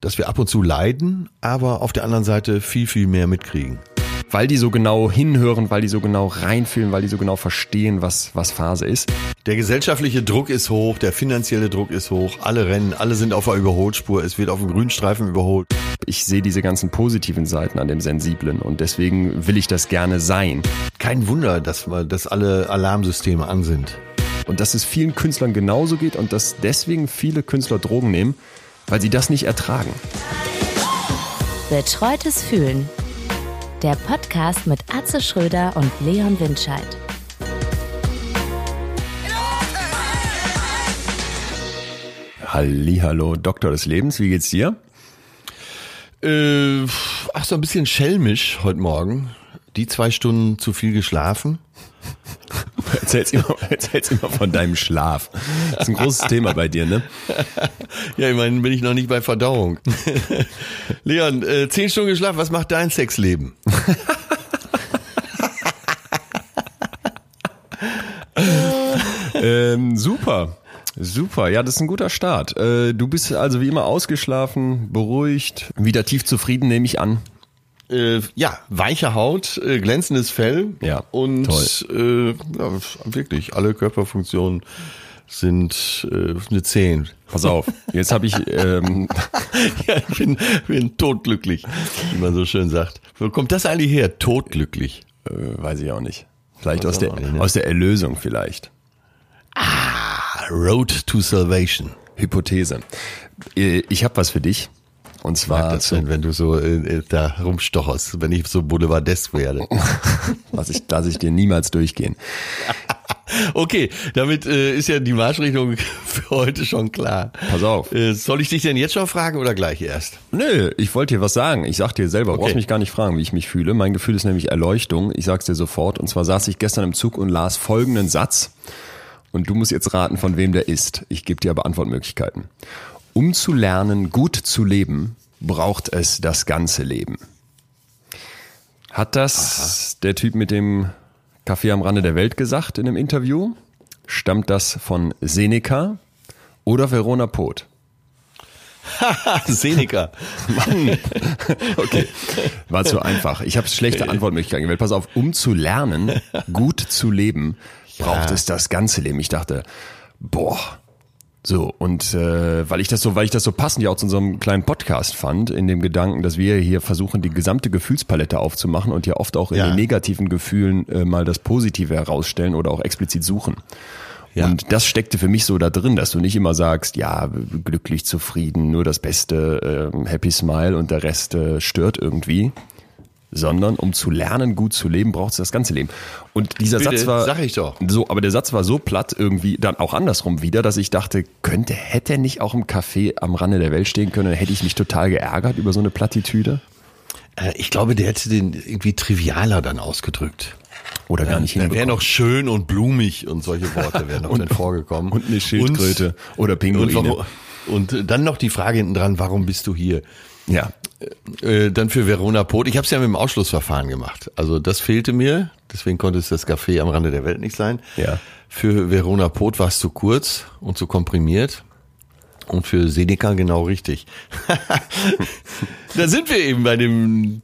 dass wir ab und zu leiden, aber auf der anderen Seite viel, viel mehr mitkriegen. Weil die so genau hinhören, weil die so genau reinfühlen, weil die so genau verstehen, was, was Phase ist. Der gesellschaftliche Druck ist hoch, der finanzielle Druck ist hoch, alle rennen, alle sind auf der Überholspur, es wird auf dem Grünstreifen überholt. Ich sehe diese ganzen positiven Seiten an dem Sensiblen und deswegen will ich das gerne sein. Kein Wunder, dass, dass alle Alarmsysteme an sind. Und dass es vielen Künstlern genauso geht und dass deswegen viele Künstler Drogen nehmen, weil sie das nicht ertragen. Betreutes Fühlen. Der Podcast mit Atze Schröder und Leon Windscheid. Hallo, Doktor des Lebens, wie geht's dir? Äh, ach, so ein bisschen schelmisch heute Morgen. Die zwei Stunden zu viel geschlafen. Erzähl's immer, erzähl's immer von deinem Schlaf. Das ist ein großes Thema bei dir, ne? Ja, ich meine, bin ich noch nicht bei Verdauung. Leon, äh, zehn Stunden geschlafen, was macht dein Sexleben? ähm, super. Super, ja, das ist ein guter Start. Äh, du bist also wie immer ausgeschlafen, beruhigt, wieder tief zufrieden, nehme ich an. Äh, ja, weiche Haut, äh, glänzendes Fell ja, und äh, ja, wirklich alle Körperfunktionen sind äh, eine 10. Pass auf, jetzt habe ich ähm ja, ich bin, bin totglücklich, wie man so schön sagt. Wo kommt das eigentlich her? Totglücklich? Äh, weiß ich auch nicht. Vielleicht aus der, nicht, ne? aus der Erlösung vielleicht. Ah, Road to Salvation. Hypothese. Äh, ich habe was für dich. Und zwar, das denn, wenn du so äh, da rumstocherst, wenn ich so Boulevardesk werde. Lass ich, lass ich dir niemals durchgehen. Okay, damit äh, ist ja die Marschrichtung für heute schon klar. Pass auf. Äh, soll ich dich denn jetzt schon fragen oder gleich erst? Nö, ich wollte dir was sagen. Ich sag dir selber, okay. du brauchst mich gar nicht fragen, wie ich mich fühle. Mein Gefühl ist nämlich Erleuchtung. Ich sag's dir sofort. Und zwar saß ich gestern im Zug und las folgenden Satz. Und du musst jetzt raten, von wem der ist. Ich gebe dir aber Antwortmöglichkeiten. Um zu lernen, gut zu leben, braucht es das ganze Leben. Hat das Aha. der Typ mit dem Kaffee am Rande der Welt gesagt in einem Interview? Stammt das von Seneca oder Verona Poth? Seneca. Mann. Okay. War zu einfach. Ich habe schlechte Antwortmöglichkeiten gewählt. Pass auf, um zu lernen, gut zu leben, braucht ja. es das ganze Leben. Ich dachte, boah, so, und äh, weil ich das so, weil ich das so passend ja auch zu unserem kleinen Podcast fand, in dem Gedanken, dass wir hier versuchen, die gesamte Gefühlspalette aufzumachen und ja oft auch in ja. den negativen Gefühlen äh, mal das Positive herausstellen oder auch explizit suchen. Ja. Und das steckte für mich so da drin, dass du nicht immer sagst, ja, glücklich, zufrieden, nur das Beste, äh, Happy Smile und der Rest äh, stört irgendwie, sondern um zu lernen, gut zu leben, braucht es das ganze Leben. Und dieser Bitte, Satz war sag ich doch. so, aber der Satz war so platt irgendwie dann auch andersrum wieder, dass ich dachte, könnte hätte er nicht auch im Café am Rande der Welt stehen können, dann hätte ich mich total geärgert über so eine Plattitüde. Äh, ich glaube, der hätte den irgendwie trivialer dann ausgedrückt. Oder gar nicht Dann wäre noch schön und blumig und solche Worte wären noch und, dann vorgekommen. Und eine Schildkröte und, oder Pinguine. Und, und dann noch die Frage hinten dran, warum bist du hier? Ja. Äh, dann für Verona Pot. Ich habe es ja mit dem Ausschlussverfahren gemacht. Also das fehlte mir. Deswegen konnte es das Café am Rande der Welt nicht sein. Ja. Für Verona Pot war es zu kurz und zu komprimiert. Und für Seneca genau richtig. da sind wir eben bei dem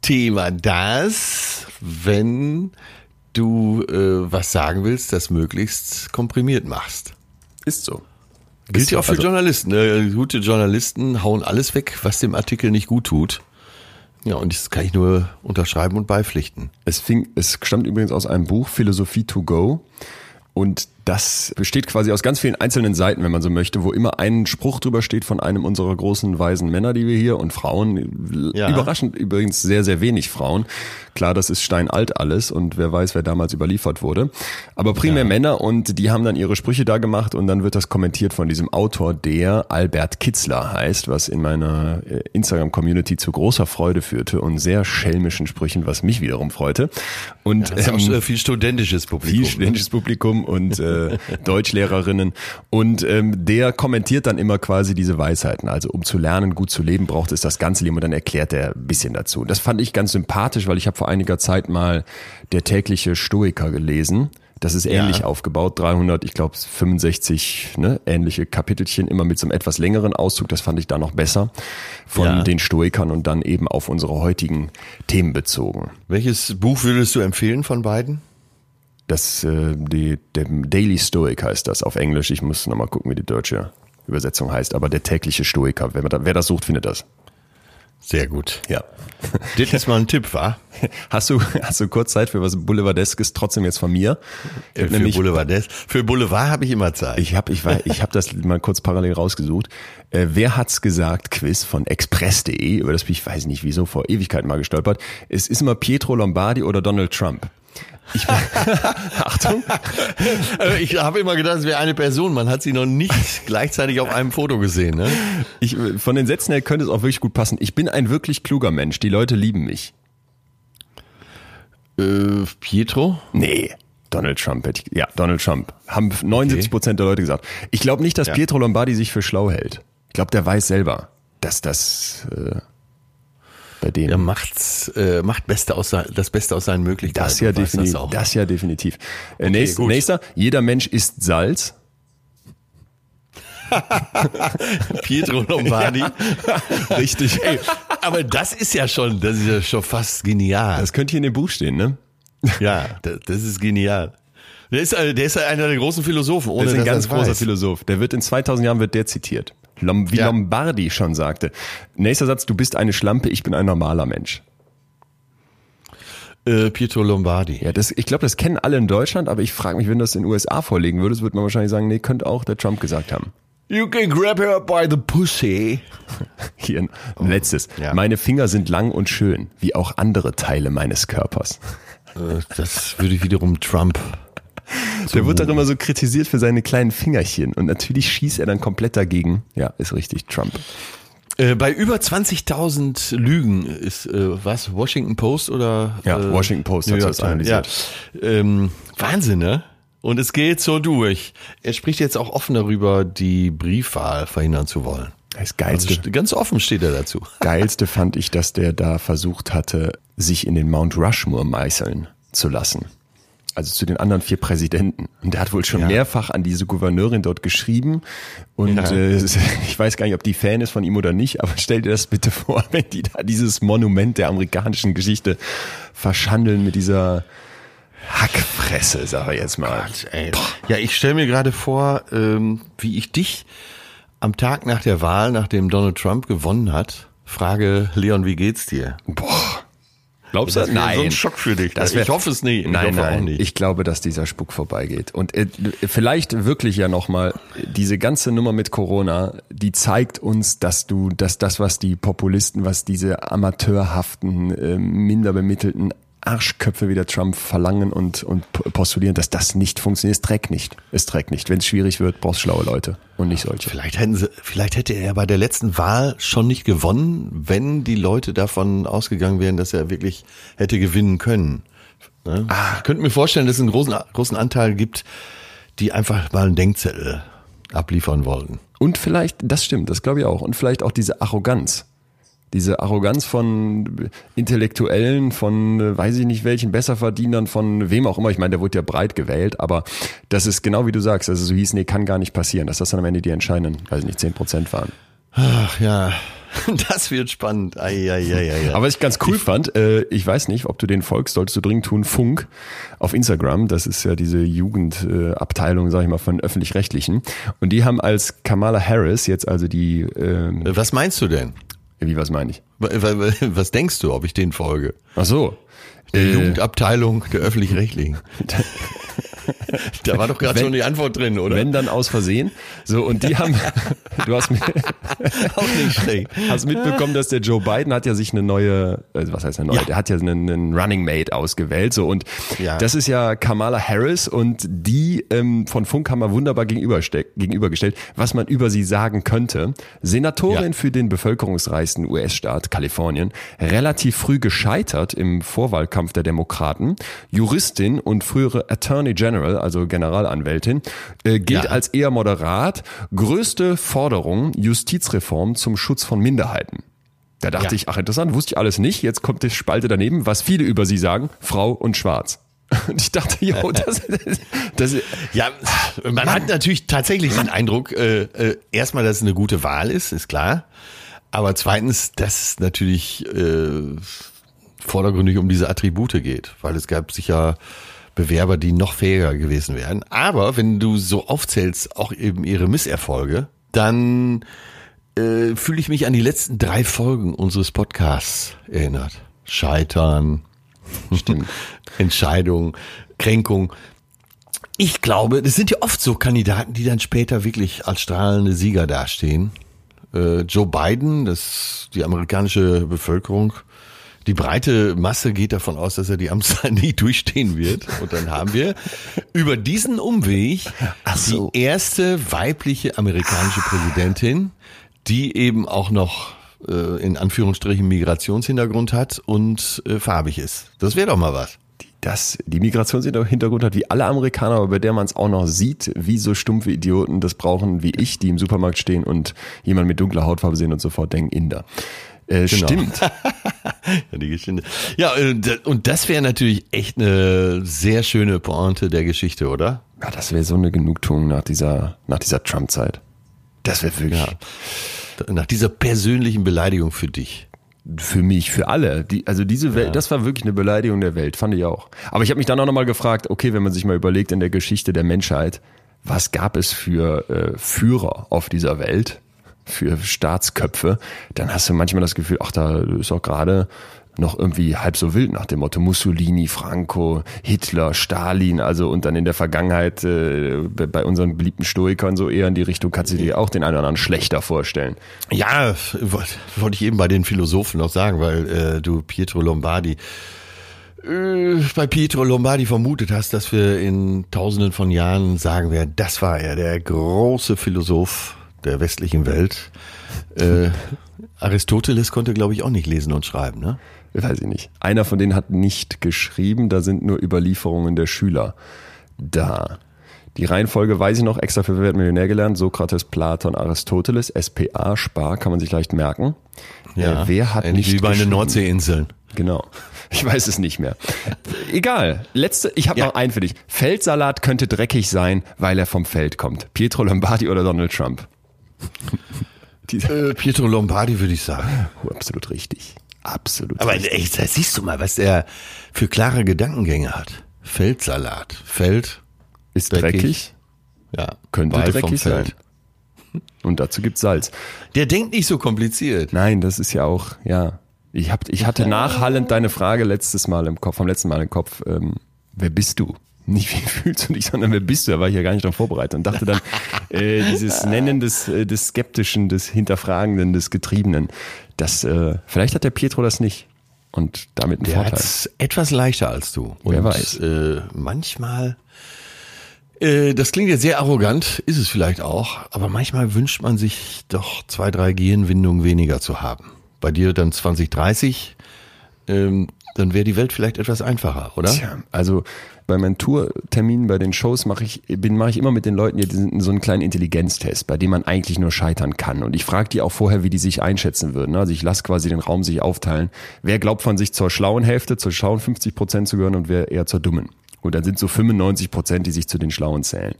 Thema, dass, wenn du äh, was sagen willst, das möglichst komprimiert machst. Ist so. Gilt ja auch für also, Journalisten. Ne? Gute Journalisten hauen alles weg, was dem Artikel nicht gut tut. Ja, und das kann ich nur unterschreiben und beipflichten. Es fing, es stammt übrigens aus einem Buch, Philosophie to go. Und das besteht quasi aus ganz vielen einzelnen Seiten, wenn man so möchte, wo immer ein Spruch drüber steht von einem unserer großen weisen Männer, die wir hier und Frauen. Ja. Überraschend übrigens sehr, sehr wenig Frauen. Klar, das ist steinalt alles und wer weiß, wer damals überliefert wurde. Aber primär ja. Männer und die haben dann ihre Sprüche da gemacht und dann wird das kommentiert von diesem Autor, der Albert Kitzler heißt, was in meiner äh, Instagram-Community zu großer Freude führte und sehr schelmischen Sprüchen, was mich wiederum freute. Und ja, das ist ähm, auch viel studentisches Publikum. Viel ne? studentisches Publikum und äh, Deutschlehrerinnen. Und ähm, der kommentiert dann immer quasi diese Weisheiten. Also um zu lernen, gut zu leben, braucht es das ganze Leben. Und dann erklärt er ein bisschen dazu. Das fand ich ganz sympathisch, weil ich habe vor einiger Zeit mal der tägliche Stoiker gelesen Das ist ähnlich aufgebaut, 300, ich glaube 65 ne, ähnliche Kapitelchen, immer mit so einem etwas längeren Auszug, das fand ich da noch besser, von Ja. den Stoikern und dann eben auf unsere heutigen Themen bezogen. Welches Buch würdest du empfehlen von beiden? Das, äh, die, der Daily Stoic heißt das auf Englisch, ich muss nochmal gucken, wie die deutsche Übersetzung heißt, aber der tägliche Stoiker, wer, wer das sucht, findet das. Sehr gut. Ja. Das ist mal ein Tipp, wa? Hast du, hast du kurz Zeit für was Boulevardeskes trotzdem jetzt von mir? Ich hab Für Boulevard. des- Für Boulevard habe ich immer Zeit. Ich habe ich, war- ich hab das mal kurz parallel rausgesucht. Äh, wer hat's gesagt? Quiz von express.de, über das bin ich weiß nicht wieso vor Ewigkeiten mal gestolpert. Es ist immer Pietro Lombardi oder Donald Trump. Ich, Achtung, Äh, ich habe immer gedacht, es wäre eine Person. Man hat sie noch nicht gleichzeitig auf einem Foto gesehen. Ne? ich, von den Sätzen her könnte es auch wirklich gut passen. Ich bin ein wirklich kluger Mensch. Die Leute lieben mich. Äh, Pietro? Nee. Donald Trump hätte ich, ja, Donald Trump. Haben 79 Prozent der Leute gesagt. Ich glaube nicht, dass Ja. Pietro Lombardi sich für schlau hält. Ich glaube, der weiß selber, dass das äh, bei dem Er macht's, äh, macht Beste aus, das Beste aus seinen Möglichkeiten. das ja definitiv. Das. Das ja definitiv. Äh, nächst, gut. nächster, jeder Mensch isst Salz. Pietro Lombardi. Richtig. Ey, aber das ist ja schon, das ist ja schon fast genial. Das könnte hier in dem Buch stehen, ne? ja, das, das ist genial. Der ist, äh, der ist einer der großen Philosophen, ohne Das ist ein ganz großer weiß. Philosoph. Der wird in 2000 Jahren wird der zitiert. Lom, wie Ja. Lombardi schon sagte. Nächster Satz, du bist eine Schlampe, ich bin ein normaler Mensch. Äh, Pietro Lombardi. Ja, das, ich glaube, das kennen alle in Deutschland, aber ich frage mich, wenn du das in den USA vorlegen würdest, würde man wahrscheinlich sagen, nee, könnte auch der Trump gesagt haben. You can grab her by the pussy. Hier ein letztes. Ja. Meine Finger sind lang und schön, wie auch andere Teile meines Körpers. Äh, das würde wiederum Trump. Der wird doch immer so kritisiert für seine kleinen Fingerchen und natürlich schießt er dann komplett dagegen. Ja, ist richtig, Trump. Äh, bei über 20.000 Lügen ist äh, was Washington Post oder Ja, äh, Washington Post hat das analysiert. Ja. Ähm, Wahnsinn, ne? Und es geht so durch. Er spricht jetzt auch offen darüber, die Briefwahl verhindern zu wollen. Das Also Geilste, st- ganz offen steht er dazu. Geilste fand ich, dass der da versucht hatte, sich in den Mount Rushmore meißeln zu lassen. Also zu den anderen vier Präsidenten. Und der hat wohl schon Ja. mehrfach an diese Gouverneurin dort geschrieben. Und Ja. äh, ich weiß gar nicht, ob die Fan ist von ihm oder nicht, aber stell dir das bitte vor, wenn die da dieses Monument der amerikanischen Geschichte verschandeln mit dieser Hackfresse, sag ich jetzt mal. Ey. Ja, ich stelle mir gerade vor, ähm, wie ich dich am Tag nach der Wahl, nachdem Donald Trump gewonnen hat, frage, Leon, wie geht's dir? Boah. Glaubst du Das wäre so ein Schock für dich. Das wär, ich hoffe es nicht. Ich Nein, hoffe nein. auch nicht. Ich glaube, dass dieser Spuk vorbeigeht. Und äh, vielleicht wirklich ja nochmal, diese ganze Nummer mit Corona, die zeigt uns, dass du, dass das, was die Populisten, was diese amateurhaften, äh, minder bemittelten Arschköpfe wie der Trump verlangen und, und postulieren, dass das nicht funktioniert. Es trägt nicht. Es trägt nicht. Wenn es schwierig wird, brauchst du schlaue Leute und nicht solche. Vielleicht hätten sie, vielleicht hätte er bei der letzten Wahl schon nicht gewonnen, wenn die Leute davon ausgegangen wären, dass er wirklich hätte gewinnen können. Ne? Ich könnte mir vorstellen, dass es einen großen, großen Anteil gibt, die einfach mal einen Denkzettel abliefern wollten. Und vielleicht, das stimmt, das glaube ich auch. Und vielleicht auch diese Arroganz. Diese Arroganz von Intellektuellen, von äh, weiß ich nicht welchen Besserverdienern, von wem auch immer. Ich meine, der wurde ja breit gewählt, aber das ist genau wie du sagst. Also so hieß, nee, kann gar nicht passieren, dass das dann am Ende die entscheidenden, weiß ich nicht, 10 Prozent waren. Ach ja, das wird spannend. Ai, ai, ai, ai. Aber was ich ganz cool fand, äh, ich weiß nicht, ob du den folgst, solltest du dringend tun, Funk auf Instagram, das ist ja diese Jugendabteilung, sag ich mal, von Öffentlich-Rechtlichen. Und die haben als Kamala Harris jetzt also die, ähm, Was meinst du denn? Wie was meine ich? Wa- wa- Was denkst du, ob ich den folge? Ach so. Der Äh, Jugendabteilung der öffentlich-rechtlichen. da war doch gerade schon die Antwort drin, oder? Wenn dann aus Versehen. So, und die haben, du hast, mir, auch nicht hast mitbekommen, dass der Joe Biden hat ja sich eine neue, also was heißt eine neue, Ja. der hat ja einen, einen Running Mate ausgewählt, so, und Ja. das ist ja Kamala Harris und die ähm, von Funk haben wir wunderbar gegenübergestellt, was man über sie sagen könnte. Senatorin Ja. für den bevölkerungsreichsten US-Staat Kalifornien, relativ früh gescheitert im Vorwahlkampf der Demokraten, Juristin und frühere Attorney General, also Generalanwältin, äh, gilt Ja. als eher moderat. Größte Forderung, Justizreform zum Schutz von Minderheiten. Da dachte Ja. ich, ach interessant, wusste ich alles nicht. Jetzt kommt die Spalte daneben, was viele über sie sagen, Frau und Schwarz. Und ich dachte, jo, das, das, Ja, man hat natürlich tatsächlich den Eindruck, äh, äh, erstmal, dass es eine gute Wahl ist, ist klar. Aber zweitens, dass es natürlich äh, vordergründig um diese Attribute geht, weil es gab sicher Bewerber, die noch fähiger gewesen wären. Aber wenn du so aufzählst, auch eben ihre Misserfolge, dann äh, fühle ich mich an die letzten drei Folgen unseres Podcasts erinnert. Scheitern. Entscheidung, Kränkung. Ich glaube, das sind ja oft so Kandidaten, die dann später wirklich als strahlende Sieger dastehen. Äh, Joe Biden, das die amerikanische Bevölkerung, die breite Masse geht davon aus, dass er die Amtszeit nicht durchstehen wird. Und dann haben wir über diesen Umweg so. die erste weibliche amerikanische Präsidentin, die eben auch noch äh, in Anführungsstrichen Migrationshintergrund hat und äh, farbig ist. Das wäre doch mal was. das die Migrationshintergrund hat wie alle Amerikaner, aber bei der man es auch noch sieht, wie so stumpfe Idioten das brauchen wie ich, die im Supermarkt stehen und jemand mit dunkler Hautfarbe sehen und sofort denken, Inder. Äh, Genau. Stimmt. Ja, die Geschichte. Ja, äh, und das wäre natürlich echt eine sehr schöne Pointe der Geschichte, oder? Ja, das wäre so eine Genugtuung nach dieser, nach dieser Trump-Zeit. Das wäre wirklich Nach dieser persönlichen Beleidigung für dich. für mich, für alle. Die, also diese Welt, das war wirklich eine Beleidigung der Welt, fand ich auch. Aber ich habe mich dann auch nochmal gefragt, okay, wenn man sich mal überlegt in der Geschichte der Menschheit, was gab es für äh, Führer auf dieser Welt, für Staatsköpfe, dann hast du manchmal das Gefühl, ach, da ist auch gerade noch irgendwie halb so wild nach dem Motto Mussolini, Franco, Hitler, Stalin, also und dann in der Vergangenheit äh, bei unseren beliebten Stoikern so eher in die Richtung, kannst du dir auch den einen oder anderen schlechter vorstellen. Ja, wollte wollte ich eben bei den Philosophen noch sagen, weil äh, du Pietro Lombardi äh, bei Pietro Lombardi vermutet hast, dass wir in tausenden von Jahren sagen werden, das war er, der große Philosoph der westlichen Welt. Äh, Aristoteles konnte, glaube ich, auch nicht lesen und schreiben, ne? weiß ich nicht. Einer von denen hat nicht geschrieben, da sind nur Überlieferungen der Schüler da. Die Reihenfolge weiß ich noch, extra für Wer Millionär gelernt, Sokrates, Platon, Aristoteles, SPA, Spar, kann man sich leicht merken. Äh, wer hat nicht wie bei den? Nordseeinseln. Genau. Ich weiß es nicht mehr. Egal. Letzte, ich habe Ja. noch einen für dich. Feldsalat könnte dreckig sein, weil er vom Feld kommt. Pietro Lombardi oder Donald Trump? Äh, Pietro Lombardi würde ich sagen. absolut richtig. Absolut Aber richtig. da siehst du mal, was er für klare Gedankengänge hat. Feldsalat. Feld, Ist dreckig. dreckig, ja, könnte vom dreckig sein. Und dazu gibt's Salz. Der denkt nicht so kompliziert. Nein, das ist ja auch, ja. Ich, hab, ich hatte nachhallend deine Frage letztes Mal im Kopf, vom letzten Mal im Kopf, ähm, wer bist du? Nicht wie fühlst du dich, sondern wer bist du? Da war ich ja gar nicht darauf vorbereitet und dachte dann, äh, dieses Nennen des, äh, des Skeptischen, des Hinterfragenden, des Getriebenen, das, äh, vielleicht hat der Pietro das nicht. Und damit einen Der Vorteil. hat's etwas leichter als du. Wer Und, weiß. Äh, manchmal, äh, das klingt jetzt sehr arrogant, ist es vielleicht auch, aber manchmal wünscht man sich doch zwei, drei Gehirnwindungen weniger zu haben. Bei dir dann 2030, ähm, dann wäre die Welt vielleicht etwas einfacher, oder? Tja, also bei meinen Tourterminen, bei den Shows mache ich, bin, mache ich immer mit den Leuten die sind so einen kleinen Intelligenztest, bei dem man eigentlich nur scheitern kann. Und ich frage die auch vorher, wie die sich einschätzen würden. Also ich lasse quasi den Raum sich aufteilen. Wer glaubt von sich zur schlauen Hälfte, zur schlauen 50 Prozent zu gehören und wer eher zur dummen? Und dann sind so 95 Prozent, die sich zu den Schlauen zählen.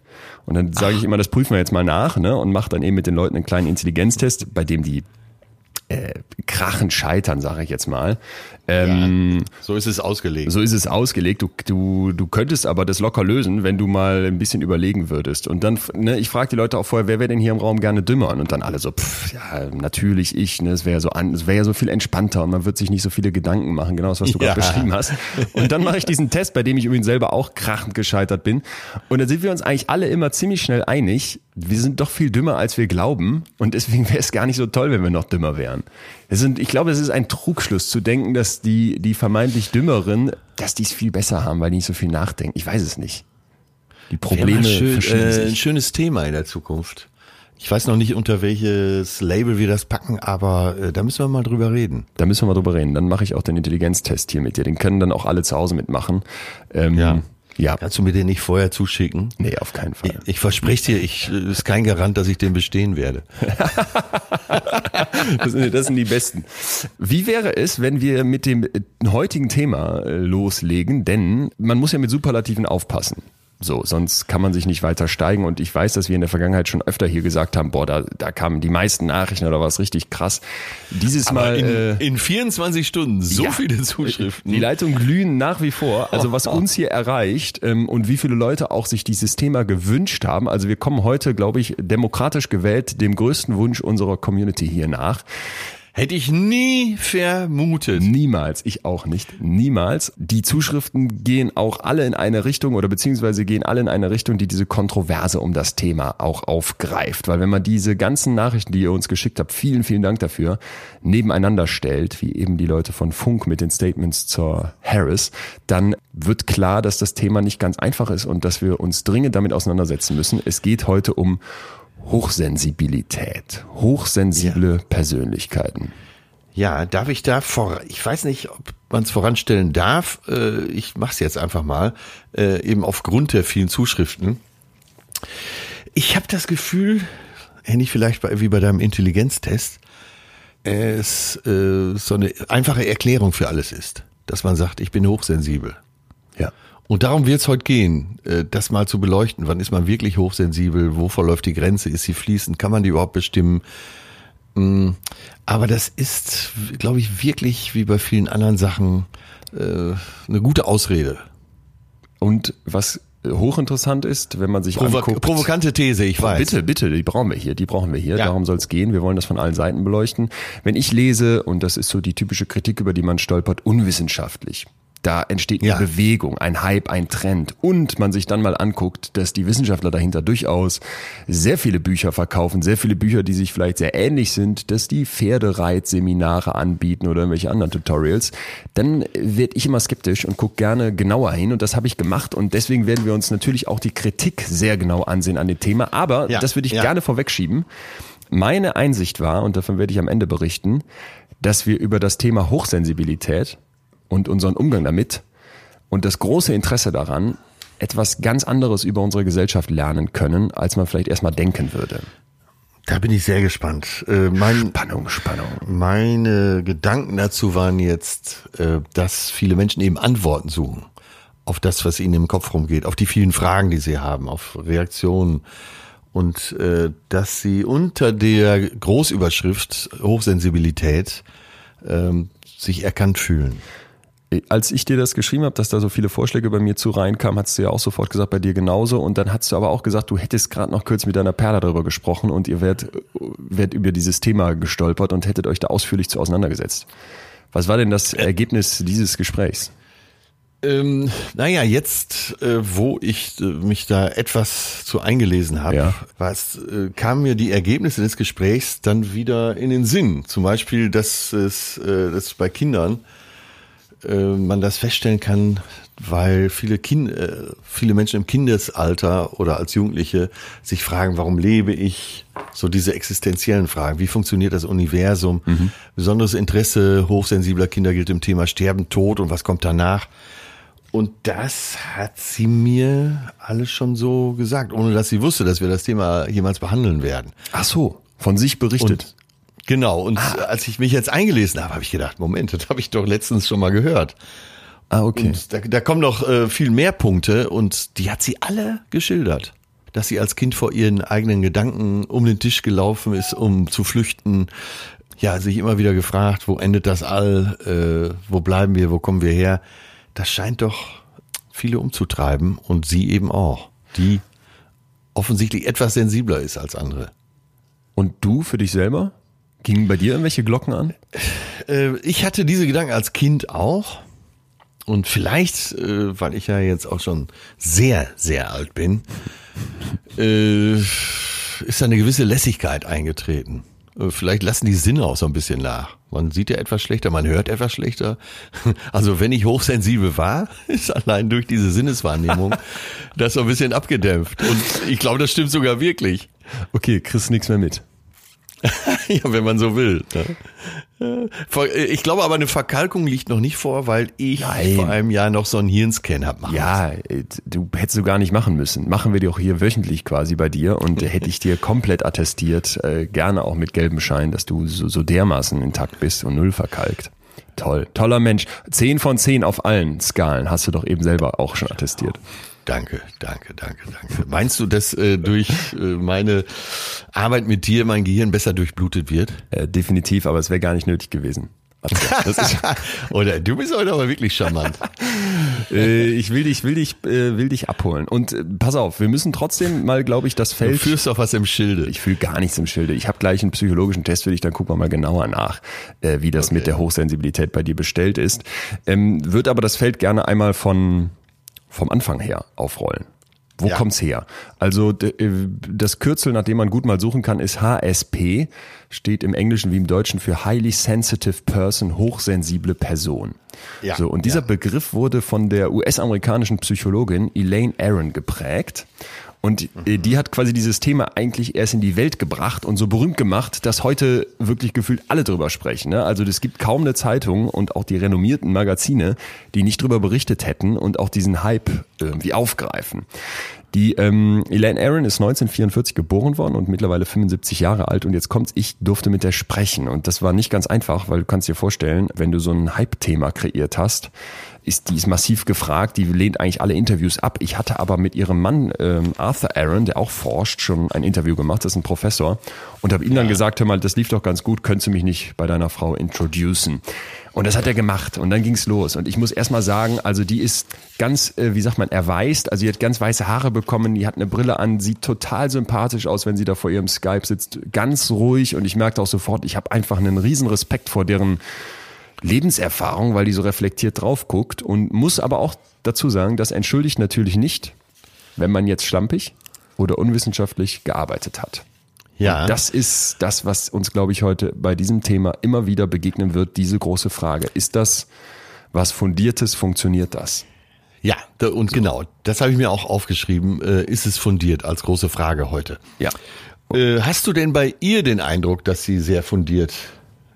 Und dann sage ich immer, das prüfen wir jetzt mal nach, ne? Und mache dann eben mit den Leuten einen kleinen Intelligenztest, bei dem die äh, krachen scheitern, sage ich jetzt mal. Ähm, So ist es ausgelegt. so ist es ausgelegt. Du, du, du könntest aber das locker lösen, wenn du mal ein bisschen überlegen würdest. Und dann, ne, ich frage die Leute auch vorher, wer wäre denn hier im Raum gerne dümmer? Und dann alle so, pff, ja, natürlich ich, ne, es wäre ja so an, es wäre ja so viel entspannter und man wird sich nicht so viele Gedanken machen, genau das, was du Ja. gerade beschrieben hast. Und dann mache ich diesen Test, bei dem ich übrigens selber auch krachend gescheitert bin. Und dann sind wir uns eigentlich alle immer ziemlich schnell einig, wir sind doch viel dümmer, als wir glauben. Und deswegen wäre es gar nicht so toll, wenn wir noch dümmer wären. Es sind, ich glaube, es ist ein Trugschluss zu denken, dass die, die vermeintlich Dümmeren, dass die es viel besser haben, weil die nicht so viel nachdenken. Ich weiß es nicht. Die Probleme schön, äh, ein schönes Thema in der Zukunft. Ich weiß noch nicht, unter welches Label wir das packen, aber äh, da müssen wir mal drüber reden. Da müssen wir mal drüber reden. Dann mache ich auch den Intelligenztest hier mit dir. Den können dann auch alle zu Hause mitmachen. Ähm, Ja. Ja. Kannst du mir den nicht vorher zuschicken? Nee, auf keinen Fall. Ich verspreche dir, ich ist kein Garant, dass ich den bestehen werde. Das sind, das sind die besten. Wie wäre es, wenn wir mit dem heutigen Thema äh, loslegen? Denn man muss ja mit Superlativen aufpassen. So, sonst kann man sich nicht weiter steigen. Und ich weiß, dass wir in der Vergangenheit schon öfter hier gesagt haben, boah, da, da kamen die meisten Nachrichten oder was richtig krass. Dieses Aber Mal. in, äh, in 24 Stunden so ja. viele Zuschriften. Die Leitungen glühen nach wie vor. Also was uns hier erreicht ähm, und wie viele Leute auch sich dieses Thema gewünscht haben. Also wir kommen heute, glaube ich, demokratisch gewählt dem größten Wunsch unserer Community hier nach. Hätte ich nie vermutet. Niemals, ich auch nicht, niemals. Die Zuschriften gehen auch alle in eine Richtung oder beziehungsweise gehen alle in eine Richtung, die diese Kontroverse um das Thema auch aufgreift. Weil wenn man diese ganzen Nachrichten, die ihr uns geschickt habt, vielen, vielen Dank dafür, nebeneinander stellt, wie eben die Leute von Funk mit den Statements zur Harris, dann wird klar, dass das Thema nicht ganz einfach ist und dass wir uns dringend damit auseinandersetzen müssen. Es geht heute um Hochsensibilität, hochsensible ja. Persönlichkeiten. Ja, darf ich da vor, ich weiß nicht, ob man es voranstellen darf, äh, ich mache es jetzt einfach mal, äh, eben aufgrund der vielen Zuschriften. Ich habe das Gefühl, ähnlich vielleicht bei, wie bei deinem Intelligenztest, es äh, so eine einfache Erklärung für alles ist, dass man sagt, ich bin hochsensibel. Ja. Und darum wird es heute gehen, äh, das mal zu beleuchten. Wann ist man wirklich hochsensibel? Wo verläuft die Grenze? Ist sie fließend? Kann man die überhaupt bestimmen? Mm, aber das ist, glaube ich, wirklich wie bei vielen anderen Sachen äh, eine gute Ausrede. Und was hochinteressant ist, wenn man sich Provo anguckt. Provokante These, ich weiß. Bitte, bitte, die brauchen wir hier, die brauchen wir hier. Ja. Darum soll es gehen. Wir wollen das von allen Seiten beleuchten. Wenn ich lese, und das ist so die typische Kritik, über die man stolpert, unwissenschaftlich. Da entsteht eine ja. Bewegung, ein Hype, ein Trend. Und man sich dann mal anguckt, dass die Wissenschaftler dahinter durchaus sehr viele Bücher verkaufen, sehr viele Bücher, die sich vielleicht sehr ähnlich sind, dass die Pferdereitseminare anbieten oder irgendwelche anderen Tutorials, dann werde ich immer skeptisch und gucke gerne genauer hin. Und das habe ich gemacht. Und deswegen werden wir uns natürlich auch die Kritik sehr genau ansehen an dem Thema. Aber ja. das würde ich ja. gerne vorwegschieben. Meine Einsicht war, und davon werde ich am Ende berichten, dass wir über das Thema Hochsensibilität und unseren Umgang damit und das große Interesse daran, etwas ganz anderes über unsere Gesellschaft lernen können, als man vielleicht erstmal denken würde. Da bin ich sehr gespannt. Äh, mein, Spannung, Spannung. Meine Gedanken dazu waren jetzt, äh, dass viele Menschen eben Antworten suchen auf das, was ihnen im Kopf rumgeht, auf die vielen Fragen, die sie haben, auf Reaktionen und äh, dass sie unter der Großüberschrift Hochsensibilität ähm, sich erkannt fühlen als ich dir das geschrieben habe, dass da so viele Vorschläge bei mir zu reinkamen, hast du ja auch sofort gesagt, bei dir genauso. Und dann hast du aber auch gesagt, du hättest gerade noch kurz mit deiner Perla darüber gesprochen und ihr werdet, werdet über dieses Thema gestolpert und hättet euch da ausführlich zu auseinandergesetzt. Was war denn das Ergebnis dieses Gesprächs? Ähm, naja, jetzt, äh, wo ich äh, mich da etwas zu eingelesen habe, ja. was, äh, kamen mir die Ergebnisse des Gesprächs dann wieder in den Sinn. Zum Beispiel, dass es äh, dass bei Kindern äh, man das feststellen kann, weil viele, kind, äh, viele Menschen im Kindesalter oder als Jugendliche sich fragen, warum lebe ich? So diese existenziellen Fragen. Wie funktioniert das Universum? Mhm. Besonderes Interesse hochsensibler Kinder gilt im Thema Sterben, Tod und was kommt danach? Und das hat sie mir alles schon so gesagt, ohne dass sie wusste, dass wir das Thema jemals behandeln werden. Ach so, von sich berichtet. Und Genau, und ah. als ich mich jetzt eingelesen habe, habe ich gedacht, Moment, das habe ich doch letztens schon mal gehört. Ah, okay. Und da, da kommen noch äh, viel mehr Punkte und die hat sie alle geschildert. Dass sie als Kind vor ihren eigenen Gedanken um den Tisch gelaufen ist, um zu flüchten. Ja, sich immer wieder gefragt, wo endet das All, äh, wo bleiben wir, wo kommen wir her. Das scheint doch viele umzutreiben und sie eben auch, die offensichtlich etwas sensibler ist als andere. Und du für dich selber? Gingen bei dir irgendwelche Glocken an? Äh, ich hatte diese Gedanken als Kind auch. Und vielleicht, äh, weil ich ja jetzt auch schon sehr, sehr alt bin, äh, ist da eine gewisse Lässigkeit eingetreten. Vielleicht lassen die Sinne auch so ein bisschen nach. Man sieht ja etwas schlechter, man hört etwas schlechter. Also wenn ich hochsensibel war, ist allein durch diese Sinneswahrnehmung das so ein bisschen abgedämpft. Und ich glaube, das stimmt sogar wirklich. Okay, kriegst nichts mehr mit. ja, wenn man so will. Ne? Ich glaube aber, eine Verkalkung liegt noch nicht vor, weil ich Nein. vor einem Jahr noch so einen Hirnscan habe machen Ja, äh, du hättest du gar nicht machen müssen. Machen wir die auch hier wöchentlich quasi bei dir und äh, hätte ich dir komplett attestiert, äh, gerne auch mit gelbem Schein, dass du so, so dermaßen intakt bist und null verkalkt. Toll, toller Mensch. Zehn von zehn auf allen Skalen hast du doch eben selber auch schon attestiert. Danke, danke, danke, danke. Meinst du, dass äh, durch äh, meine Arbeit mit dir mein Gehirn besser durchblutet wird? Äh, definitiv, aber es wäre gar nicht nötig gewesen. Ist, Oder du bist heute aber wirklich charmant. äh, ich will dich, will dich, äh, will dich abholen. Und äh, pass auf, wir müssen trotzdem mal, glaube ich, das Du Feld. führst doch was im Schilde. Ich fühle gar nichts im Schilde. Ich habe gleich einen psychologischen Test für dich, dann gucken wir mal genauer nach, äh, wie das Okay. mit der Hochsensibilität bei dir bestellt ist. Ähm, wird aber das Feld gerne einmal von vom Anfang her aufrollen. Wo Ja. kommt's her? Also äh, das Kürzel, nach dem man gut mal suchen kann, ist HSP, steht im Englischen wie im Deutschen für Highly Sensitive Person, hochsensible Person. Ja. So, und dieser Ja. Begriff wurde von der US-amerikanischen Psychologin Elaine Aron geprägt. Und äh, die hat quasi dieses Thema eigentlich erst in die Welt gebracht und so berühmt gemacht, dass heute wirklich gefühlt alle drüber sprechen. Ne? Also es gibt kaum eine Zeitung und auch die renommierten Magazine, die nicht drüber berichtet hätten und auch diesen Hype irgendwie aufgreifen. Die ähm, Elaine Aaron ist 1944 geboren worden und mittlerweile 75 Jahre alt und jetzt kommt's, ich durfte mit der sprechen und das war nicht ganz einfach, weil du kannst dir vorstellen, wenn du so ein Hype-Thema kreiert hast, ist die ist massiv gefragt, die lehnt eigentlich alle Interviews ab. Ich hatte aber mit ihrem Mann ähm, Arthur Aaron, der auch forscht, schon ein Interview gemacht, das ist ein Professor und habe ihm dann gesagt, hör mal, das lief doch ganz gut, könntest du mich nicht bei deiner Frau introducen? Und das hat er gemacht und dann ging's los. Und ich muss erst mal sagen, also die ist ganz, äh, wie sagt man, erweist. Also die hat ganz weiße Haare bekommen, die hat eine Brille an, sieht total sympathisch aus, wenn sie da vor ihrem Skype sitzt. Ganz ruhig und ich merkte auch sofort, ich habe einfach einen riesen Respekt vor deren Lebenserfahrung, weil die so reflektiert drauf guckt und muss aber auch dazu sagen, das entschuldigt natürlich nicht, wenn man jetzt schlampig oder unwissenschaftlich gearbeitet hat. Ja. Das ist das, was uns, glaube ich, heute bei diesem Thema immer wieder begegnen wird, diese große Frage. Ist das was Fundiertes, funktioniert das? Ja, und genau, das habe ich mir auch aufgeschrieben. Äh, ist es fundiert als große Frage heute? Ja. Äh, hast du denn bei ihr den Eindruck, dass sie sehr fundiert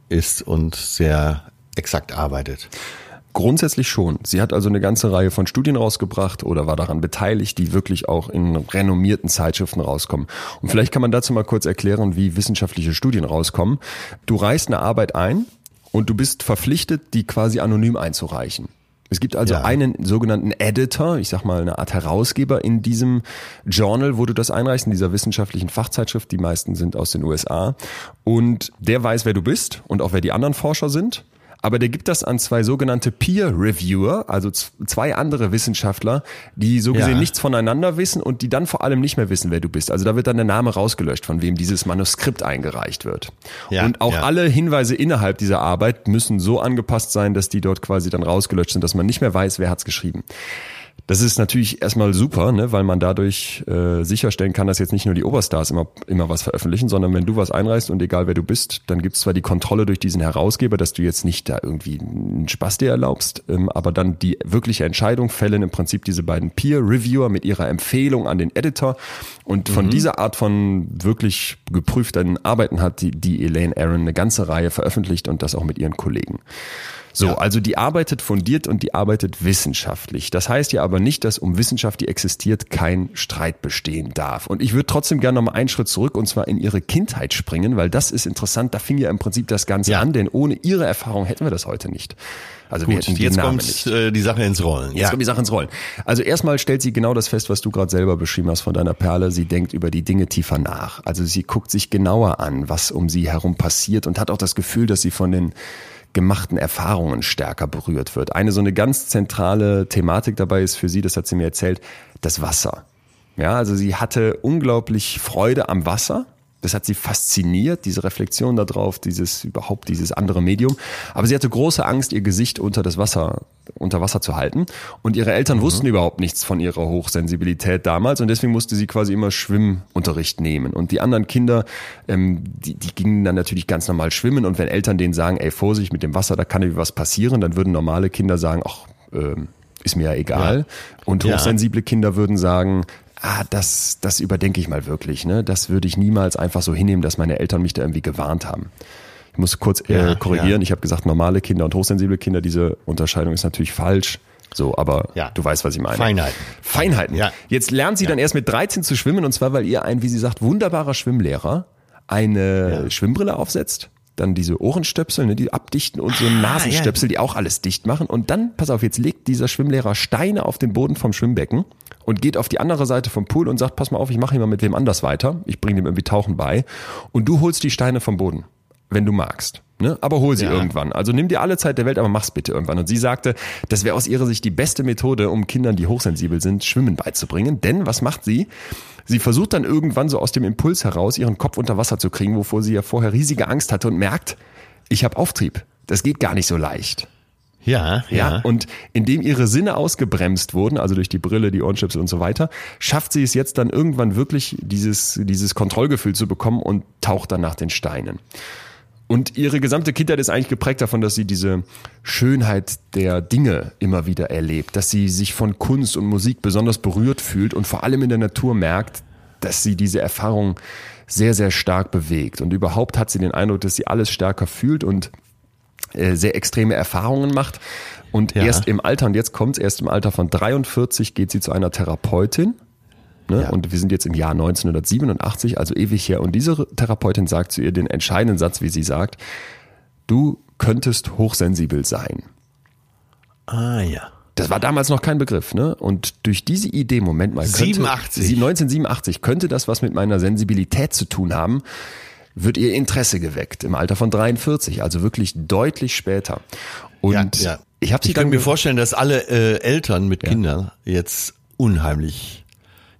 ist und sehr exakt arbeitet? Grundsätzlich schon. Sie hat also eine ganze Reihe von Studien rausgebracht oder war daran beteiligt, die wirklich auch in renommierten Zeitschriften rauskommen. Und vielleicht kann man dazu mal kurz erklären, wie wissenschaftliche Studien rauskommen. Du reichst eine Arbeit ein und du bist verpflichtet, die quasi anonym einzureichen. Es gibt also Ja. einen sogenannten Editor, ich sag mal eine Art Herausgeber in diesem Journal, wo du das einreichst, in dieser wissenschaftlichen Fachzeitschrift. Die meisten sind aus den USA. Und der weiß, wer du bist und auch wer die anderen Forscher sind. Aber der gibt das an zwei sogenannte Peer Reviewer, also zwei andere Wissenschaftler, die so gesehen Ja. nichts voneinander wissen und die dann vor allem nicht mehr wissen, wer du bist. Also da wird dann der Name rausgelöscht, von wem dieses Manuskript eingereicht wird. Ja, und auch ja. alle Hinweise innerhalb dieser Arbeit müssen so angepasst sein, dass die dort quasi dann rausgelöscht sind, dass man nicht mehr weiß, wer hat's geschrieben. Das ist natürlich erstmal super, ne, weil man dadurch äh, sicherstellen kann, dass jetzt nicht nur die Oberstars immer, immer was veröffentlichen, sondern wenn du was einreichst und egal wer du bist, dann gibt's zwar die Kontrolle durch diesen Herausgeber, dass du jetzt nicht da irgendwie einen Spaß dir erlaubst, ähm, aber dann die wirkliche Entscheidung fällen im Prinzip diese beiden Peer-Reviewer mit ihrer Empfehlung an den Editor. Und von dieser Art von wirklich geprüften Arbeiten hat die, die Elaine Aaron eine ganze Reihe veröffentlicht und das auch mit ihren Kollegen. So, Ja. also die arbeitet fundiert und die arbeitet wissenschaftlich. Das heißt ja aber nicht, dass um Wissenschaft, die existiert, kein Streit bestehen darf. Und ich würde trotzdem gerne noch mal einen Schritt zurück und zwar in ihre Kindheit springen, weil das ist interessant. Da fing ja im Prinzip das Ganze Ja. an, denn ohne ihre Erfahrung hätten wir das heute nicht. Also wir Gut, hätten den jetzt Namen kommt nicht. äh, die Sache ins Rollen. Jetzt kommt die Sache ins Rollen. Also erstmal stellt sie genau das fest, was du gerade selber beschrieben hast von deiner Perle. Sie denkt über die Dinge tiefer nach. Also sie guckt sich genauer an, was um sie herum passiert und hat auch das Gefühl, dass sie von den gemachten Erfahrungen stärker berührt wird. Eine so eine ganz zentrale Thematik dabei ist für sie, das hat sie mir erzählt, das Wasser. Ja, also sie hatte unglaublich Freude am Wasser. Das hat sie fasziniert, diese Reflexion darauf, dieses überhaupt dieses andere Medium. Aber sie hatte große Angst, ihr Gesicht unter das Wasser, unter Wasser zu halten. Und ihre Eltern wussten überhaupt nichts von ihrer Hochsensibilität damals und deswegen musste sie quasi immer Schwimmunterricht nehmen. Und die anderen Kinder, ähm, die, die gingen dann natürlich ganz normal schwimmen. Und wenn Eltern denen sagen, ey, Vorsicht mit dem Wasser, da kann irgendwie was passieren, dann würden normale Kinder sagen, ach, ähm, ist mir ja egal. Und Ja. hochsensible Kinder würden sagen, ah, das, das überdenke ich mal wirklich. Ne? Das würde ich niemals einfach so hinnehmen, dass meine Eltern mich da irgendwie gewarnt haben. Ich muss kurz äh, Ja, korrigieren. ja. Ich habe gesagt, normale Kinder und hochsensible Kinder, diese Unterscheidung ist natürlich falsch. So, aber Ja. du weißt, was ich meine. Feinheiten. Feinheiten. Ja. Jetzt lernt sie dann erst mit 13 zu schwimmen und zwar, weil ihr ein, wie sie sagt, wunderbarer Schwimmlehrer eine Schwimmbrille aufsetzt, dann diese Ohrenstöpsel, ne, die abdichten und so Nasenstöpsel, die auch alles dicht machen. Und dann, pass auf, jetzt legt dieser Schwimmlehrer Steine auf den Boden vom Schwimmbecken und geht auf die andere Seite vom Pool und sagt, pass mal auf, ich mache hier mal mit wem anders weiter. Ich bringe dem irgendwie Tauchen bei. Und du holst die Steine vom Boden, wenn du magst. Ne? Aber hol sie Ja. irgendwann. Also nimm dir alle Zeit der Welt, aber mach's bitte irgendwann. Und sie sagte, das wäre aus ihrer Sicht die beste Methode, um Kindern, die hochsensibel sind, Schwimmen beizubringen. Denn was macht sie? Sie versucht dann irgendwann so aus dem Impuls heraus, ihren Kopf unter Wasser zu kriegen, wovor sie ja vorher riesige Angst hatte und merkt, ich habe Auftrieb. Das geht gar nicht so leicht. Ja, Ja. ja. Und indem ihre Sinne ausgebremst wurden, also durch die Brille, die Ohrenstöpsel und so weiter, schafft sie es jetzt dann irgendwann wirklich, dieses, dieses Kontrollgefühl zu bekommen und taucht dann nach den Steinen. Und ihre gesamte Kindheit ist eigentlich geprägt davon, dass sie diese Schönheit der Dinge immer wieder erlebt, dass sie sich von Kunst und Musik besonders berührt fühlt und vor allem in der Natur merkt, dass sie diese Erfahrung sehr, sehr stark bewegt. Und überhaupt hat sie den Eindruck, dass sie alles stärker fühlt und äh, sehr extreme Erfahrungen macht. Und Ja. erst im Alter, und jetzt kommt's, erst im Alter von 43 geht sie zu einer Therapeutin. Ne? Ja. Und wir sind jetzt im Jahr 1987, also ewig her. Und diese Therapeutin sagt zu ihr den entscheidenden Satz, wie sie sagt, du könntest hochsensibel sein. Ah, ja. Das war damals noch kein Begriff, ne? Und durch diese Idee, Moment mal, könnte, 87. Sie- 1987 könnte das was mit meiner Sensibilität zu tun haben, wird ihr Interesse geweckt im Alter von 43, also wirklich deutlich später. Und ja, ja. ich habe sie ich kann mir vorstellen, dass alle äh, Eltern mit Kindern jetzt unheimlich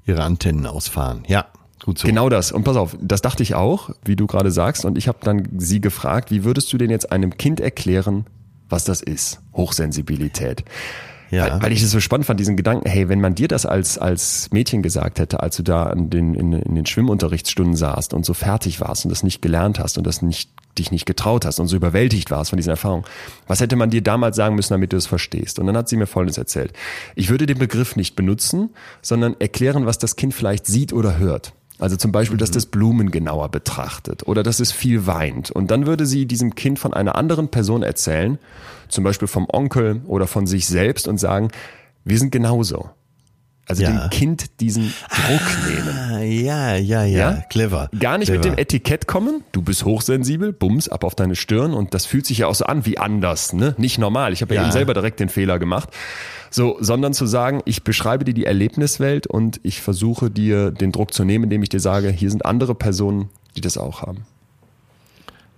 ihre Antennen ausfahren. Ja, gut so. Genau das. Und pass auf, das dachte ich auch, wie du gerade sagst. Und ich habe dann sie gefragt, wie würdest du denn jetzt einem Kind erklären, was das ist? Hochsensibilität. Ja. Weil, weil ich es so spannend fand, diesen Gedanken, hey, wenn man dir das als, als Mädchen gesagt hätte, als du da an den, in, in den Schwimmunterrichtsstunden saßt und so fertig warst und das nicht gelernt hast und das nicht, dich nicht getraut hast und so überwältigt warst von diesen Erfahrungen, was hätte man dir damals sagen müssen, damit du es verstehst? Und dann hat sie mir Folgendes erzählt. Ich würde den Begriff nicht benutzen, sondern erklären, was das Kind vielleicht sieht oder hört. Also zum Beispiel, dass das Blumen genauer betrachtet oder dass es viel weint. Und dann würde sie diesem Kind von einer anderen Person erzählen, zum Beispiel vom Onkel oder von sich selbst und sagen, wir sind genauso. Also Ja. dem Kind diesen Druck nehmen. Ah, ja, ja, ja, Ja? clever. Gar nicht mit clever. dem Etikett kommen, du bist hochsensibel, bums, ab auf deine Stirn und das fühlt sich ja auch so an wie anders, ne? Nicht normal. Ich habe ja. Ja. eben selber direkt den Fehler gemacht. So, sondern zu sagen, ich beschreibe dir die Erlebniswelt und ich versuche dir den Druck zu nehmen, indem ich dir sage, hier sind andere Personen, die das auch haben.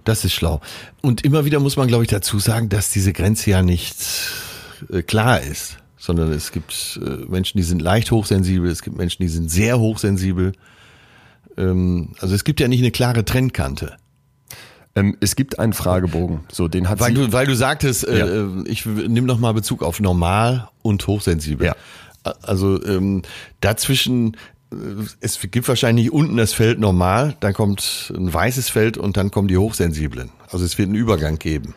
Das ist schlau. Und immer wieder muss man, glaube ich, dazu sagen, dass diese Grenze ja nicht äh, klar ist, sondern es gibt äh, Menschen, die sind leicht hochsensibel, es gibt Menschen, die sind sehr hochsensibel. Ähm, also es gibt ja nicht eine klare Trennkante. Ähm, es gibt einen Fragebogen, so den hat Weil sie. du, weil du sagtest, äh, Ja. äh, ich nimm noch mal Bezug auf normal und hochsensibel. Ja. Also ähm, dazwischen, es gibt wahrscheinlich unten das Feld normal, dann kommt ein weißes Feld und dann kommen die Hochsensiblen. Also es wird einen Übergang geben.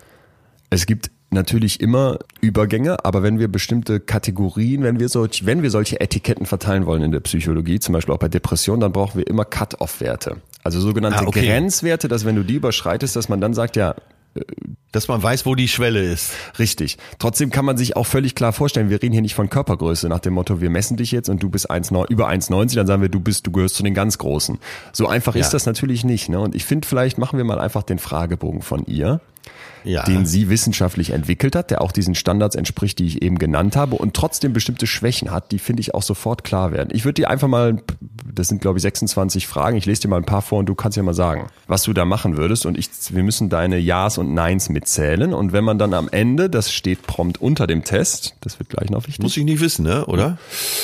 Es gibt natürlich immer Übergänge, aber wenn wir bestimmte Kategorien, wenn wir solch, wenn wir solche Etiketten verteilen wollen in der Psychologie, zum Beispiel auch bei Depressionen, dann brauchen wir immer Cut-off-Werte. Also sogenannte Ah, okay. Grenzwerte, dass wenn du die überschreitest, dass man dann sagt, ja, Dass man weiß, wo die Schwelle ist. Richtig. Trotzdem kann man sich auch völlig klar vorstellen, wir reden hier nicht von Körpergröße nach dem Motto, wir messen dich jetzt und du bist 1, über 1,90, dann sagen wir, du bist, du gehörst zu den ganz Großen. So einfach Ja. ist das natürlich nicht. Ne? Und ich finde, vielleicht machen wir mal einfach den Fragebogen von ihr, Ja. den sie wissenschaftlich entwickelt hat, der auch diesen Standards entspricht, die ich eben genannt habe und trotzdem bestimmte Schwächen hat, die finde ich auch sofort klar werden. Ich würde dir einfach mal, das sind glaube ich 26 Fragen, ich lese dir mal ein paar vor und du kannst ja mal sagen, was du da machen würdest und ich, wir müssen deine Ja's und Neins mitzählen und wenn man dann am Ende, das steht prompt unter dem Test, das wird gleich noch wichtig. Muss ich nicht wissen, ne? Oder?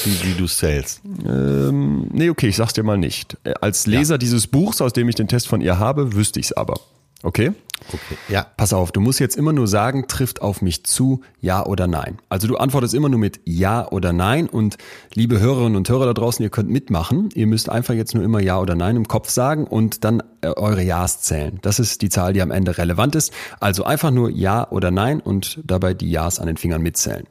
Wie, wie du zählst. Ähm, nee, okay, ich sag's dir mal nicht. Äh, Als Leser dieses Buchs, aus dem ich den Test von ihr habe, wüsste ich's aber. Okay? Okay. Ja. Pass auf, du musst jetzt immer nur sagen, trifft auf mich zu, ja oder nein. Also du antwortest immer nur mit ja oder nein und liebe Hörerinnen und Hörer da draußen, ihr könnt mitmachen. Ihr müsst einfach jetzt nur immer ja oder nein im Kopf sagen und dann äh, eure Ja's zählen. Das ist die Zahl, die am Ende relevant ist. Also einfach nur ja oder nein und dabei die Ja's an den Fingern mitzählen.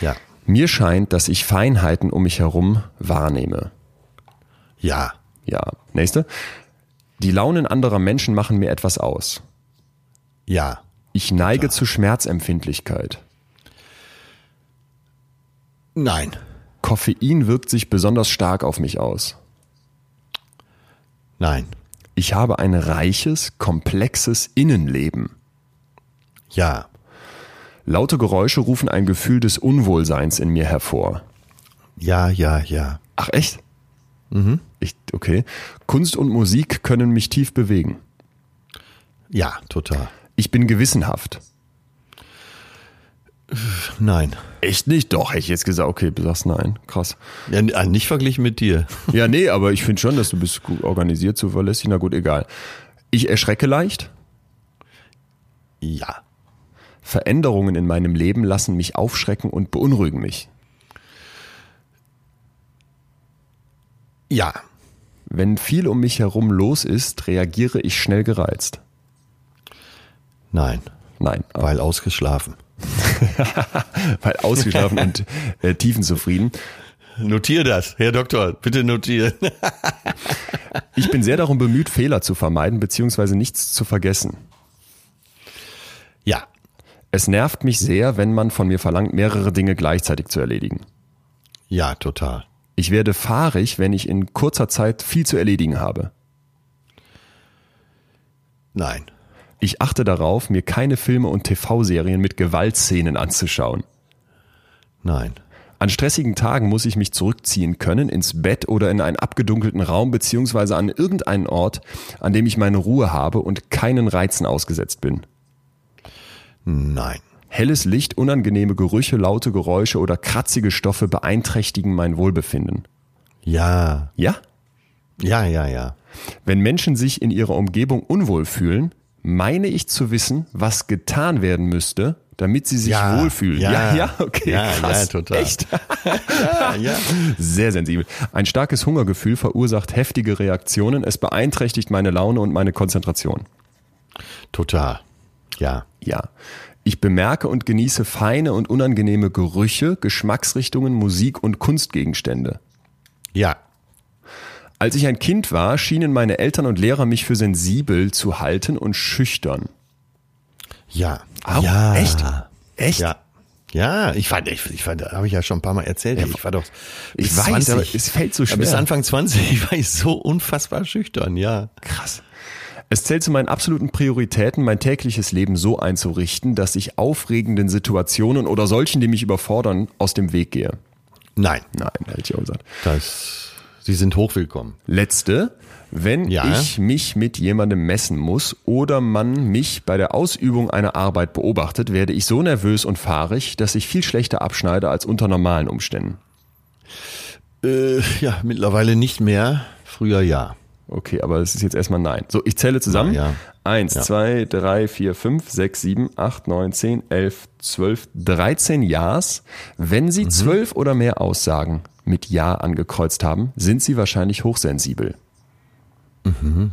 Ja. Mir scheint, dass ich Feinheiten um mich herum wahrnehme. Ja. Ja. Nächste. Die Launen anderer Menschen machen mir etwas aus. Ja. Ich neige zu Schmerzempfindlichkeit. Nein. Koffein wirkt sich besonders stark auf mich aus. Nein. Ich habe ein reiches, komplexes Innenleben. Ja. Laute Geräusche rufen ein Gefühl des Unwohlseins in mir hervor. Ja, ja, ja. Ach echt? Mhm. Ich, okay. Kunst und Musik können mich tief bewegen. Ja, total. Ich bin gewissenhaft. Nein. Echt nicht? Doch, hätte ich jetzt gesagt, okay, du sagst nein. Krass. Ja, äh, nicht verglichen mit dir. Ja, nee, aber ich finde schon, dass du bist gut organisiert, zuverlässig. Na gut, egal. Ich erschrecke leicht. Ja. Veränderungen in meinem Leben lassen mich aufschrecken und beunruhigen mich. Ja. Wenn viel um mich herum los ist, reagiere ich schnell gereizt. Nein. Nein, Weil ausgeschlafen. weil ausgeschlafen und äh, tiefenzufrieden. Notier das, Herr Doktor, bitte notieren. Ich bin sehr darum bemüht, Fehler zu vermeiden bzw. nichts zu vergessen. ja. Es nervt mich sehr, wenn man von mir verlangt, mehrere Dinge gleichzeitig zu erledigen. Ja, total. Ich werde fahrig, wenn ich in kurzer Zeit viel zu erledigen habe. Nein. Ich achte darauf, mir keine Filme und TV-Serien mit Gewaltszenen anzuschauen. Nein. An stressigen Tagen muss ich mich zurückziehen können ins Bett oder in einen abgedunkelten Raum beziehungsweise an irgendeinen Ort, an dem ich meine Ruhe habe und keinen Reizen ausgesetzt bin. Nein. Helles Licht, unangenehme Gerüche, laute Geräusche oder kratzige Stoffe beeinträchtigen mein Wohlbefinden. Ja. Ja? Ja, ja, ja. Wenn Menschen sich in ihrer Umgebung unwohl fühlen, meine ich zu wissen, was getan werden müsste, damit sie sich Ja, wohlfühlen. ja. ja, ja, okay, Ja, krass. ja, total. Echt? Ja, ja. Sehr sensibel. Ein starkes Hungergefühl verursacht heftige Reaktionen. Es beeinträchtigt meine Laune und meine Konzentration. Total. Ja. Ja. Ich bemerke und genieße feine und unangenehme Gerüche, Geschmacksrichtungen, Musik und Kunstgegenstände. Ja. Als ich ein Kind war, schienen meine Eltern und Lehrer mich für sensibel zu halten und schüchtern. Ja. Au, ja. echt? Echt? Ja. Ja, ich fand, ich, ich fand, habe ich ja schon ein paar Mal erzählt. ich war doch, Ich weiß, 20, aber es fällt so ja, Bis schwer. Anfang 20 war ich so unfassbar schüchtern, ja. Krass. Es zählt zu meinen absoluten Prioritäten, mein tägliches Leben so einzurichten, dass ich aufregenden Situationen oder solchen, die mich überfordern, aus dem Weg gehe. Nein, Nein, hätte ich auch gesagt. das, Sie sind hochwillkommen. Letzte, wenn Ja. ich mich mit jemandem messen muss oder man mich bei der Ausübung einer Arbeit beobachtet, werde ich so nervös und fahrig, dass ich viel schlechter abschneide als unter normalen Umständen. Äh, ja, mittlerweile nicht mehr. Früher ja. Okay, aber es ist jetzt erstmal nein. So, ich zähle zusammen. Ja, ja. Eins, Ja. zwei, drei, vier, fünf, sechs, sieben, acht, neun, zehn, elf, zwölf, dreizehn Ja's. Wenn Mhm. Sie zwölf oder mehr Aussagen mit Ja angekreuzt haben, sind Sie wahrscheinlich hochsensibel. Mhm.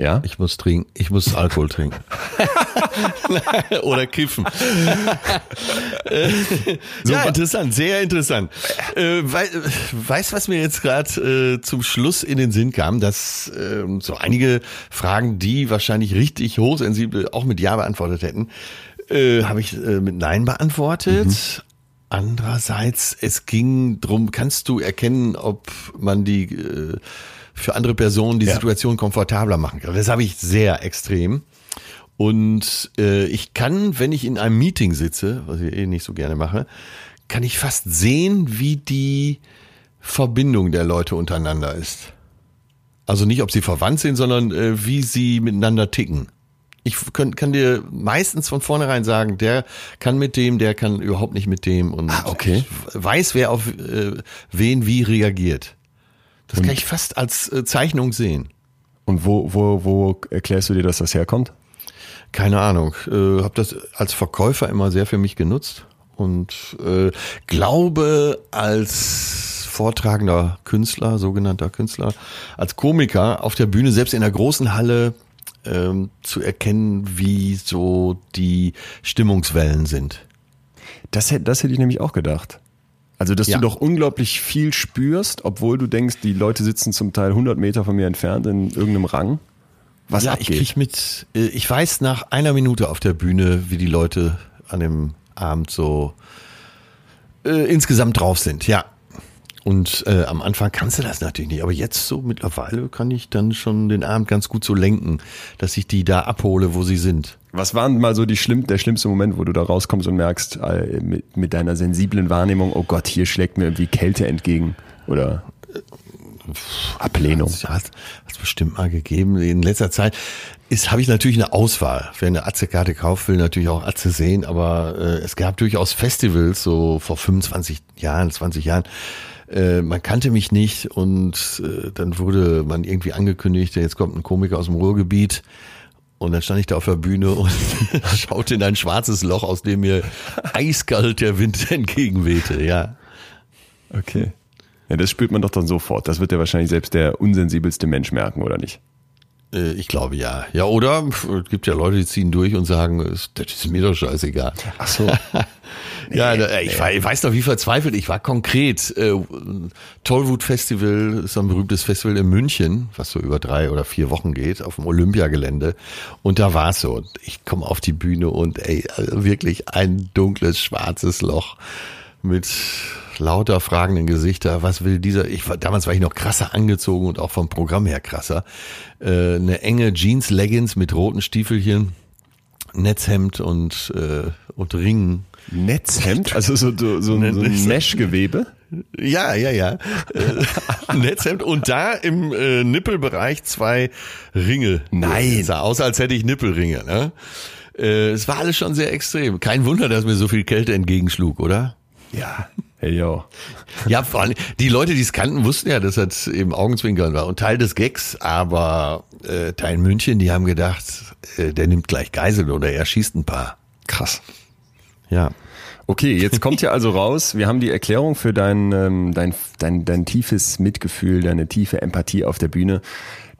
Ja? Ich muss trinken, ich muss Alkohol trinken. Oder kiffen. Äh, ja, interessant, sehr interessant. Äh, wei weißt, was mir jetzt gerade äh, zum Schluss in den Sinn kam, dass ähm, so einige Fragen, die wahrscheinlich richtig hochsensibel auch mit Ja beantwortet hätten, äh, habe ich äh, mit Nein beantwortet. Andererseits, es ging drum, kannst du erkennen, ob man die äh, für andere Personen die Ja. Situation komfortabler machen kann. Das habe ich sehr extrem. Und äh, ich kann, wenn ich in einem Meeting sitze, was ich eh nicht so gerne mache, kann ich fast sehen, wie die Verbindung der Leute untereinander ist. Also nicht, ob sie verwandt sind, sondern äh, wie sie miteinander ticken. Ich kann, kann dir meistens von vornherein sagen, der kann mit dem, der kann überhaupt nicht mit dem und Ah, okay. ich weiß, wer auf äh, den wie reagiert. Das kann ich fast als äh, Zeichnung sehen. Und wo, wo, wo erklärst du dir, dass das herkommt? Keine Ahnung. Äh, habe das als Verkäufer immer sehr für mich genutzt und äh, glaube als vortragender Künstler, sogenannter Künstler, als Komiker auf der Bühne, selbst in der großen Halle, ähm, zu erkennen, wie so die Stimmungswellen sind. Das hätte, das hätte ich nämlich auch gedacht. Also, dass Ja. du doch unglaublich viel spürst, obwohl du denkst, die Leute sitzen zum Teil 100 Meter von mir entfernt in irgendeinem Rang. Was ja, ich abgeht. krieg mit, äh, ich weiß nach einer Minute auf der Bühne, wie die Leute an dem Abend so äh, insgesamt drauf sind, ja. Und äh, am Anfang kannst du das natürlich nicht, aber jetzt so mittlerweile kann ich dann schon den Abend ganz gut so lenken, dass ich die da abhole, wo sie sind. Was war denn mal so die schlimm, der schlimmste Moment, wo du da rauskommst und merkst, äh, mit, mit deiner sensiblen Wahrnehmung, oh Gott, hier schlägt mir irgendwie Kälte entgegen oder Ablehnung. Hat es bestimmt mal gegeben. In letzter Zeit ist habe ich natürlich eine Auswahl. Wer eine Atze-Karte kauft, will natürlich auch Atze sehen, aber äh, es gab durchaus Festivals, so vor 25 Jahren, 20 Jahren. Äh, man kannte mich nicht und äh, dann wurde man irgendwie angekündigt, jetzt kommt ein Komiker aus dem Ruhrgebiet. Und dann stand ich da auf der Bühne und schaute in ein schwarzes Loch, aus dem mir eiskalt der Wind entgegenwehte, ja. Okay. Ja, das spürt man doch dann sofort. Das wird ja wahrscheinlich selbst der unsensibelste Mensch merken, oder nicht? Äh, Ich glaube ja. Ja, oder es gibt ja Leute, die ziehen durch und sagen, das ist mir doch scheißegal. Ach so. ja, da- ich, war, ich weiß noch, wie verzweifelt ich war. Konkret, äh, Tollwut Festival ist ein berühmtes Festival in München, was so über drei oder vier Wochen geht, auf dem Olympiagelände. Und da war es so. Ich komme auf die Bühne und ey, also wirklich ein dunkles, schwarzes Loch mit lauter fragenden Gesichter. Was will dieser? Ich war, damals war ich noch krasser angezogen und auch vom Programm her krasser. Äh, eine enge Jeans, Leggings mit roten Stiefelchen, Netzhemd und äh, und Ringen. Netzhemd? Also so, so, so, ein- so ein Meshgewebe? Ja, ja, ja. Äh, Netzhemd und da im äh, Nippelbereich zwei Ringe. Nein. Sah aus, als hätte ich Nippelringe. Ne? Äh, es war alles schon sehr extrem. Kein Wunder, dass mir so viel Kälte entgegenschlug, oder? Ja. Hey, yo. Ja, vor allem, die Leute, die es kannten, wussten ja, dass das eben Augenzwinkern war und Teil des Gags, aber äh, in München, die haben gedacht, äh, der nimmt gleich Geiseln oder er schießt ein paar. Krass. Ja. Okay, jetzt kommt ja also raus, wir haben die Erklärung für dein, ähm, dein, dein, dein tiefes Mitgefühl, deine tiefe Empathie auf der Bühne.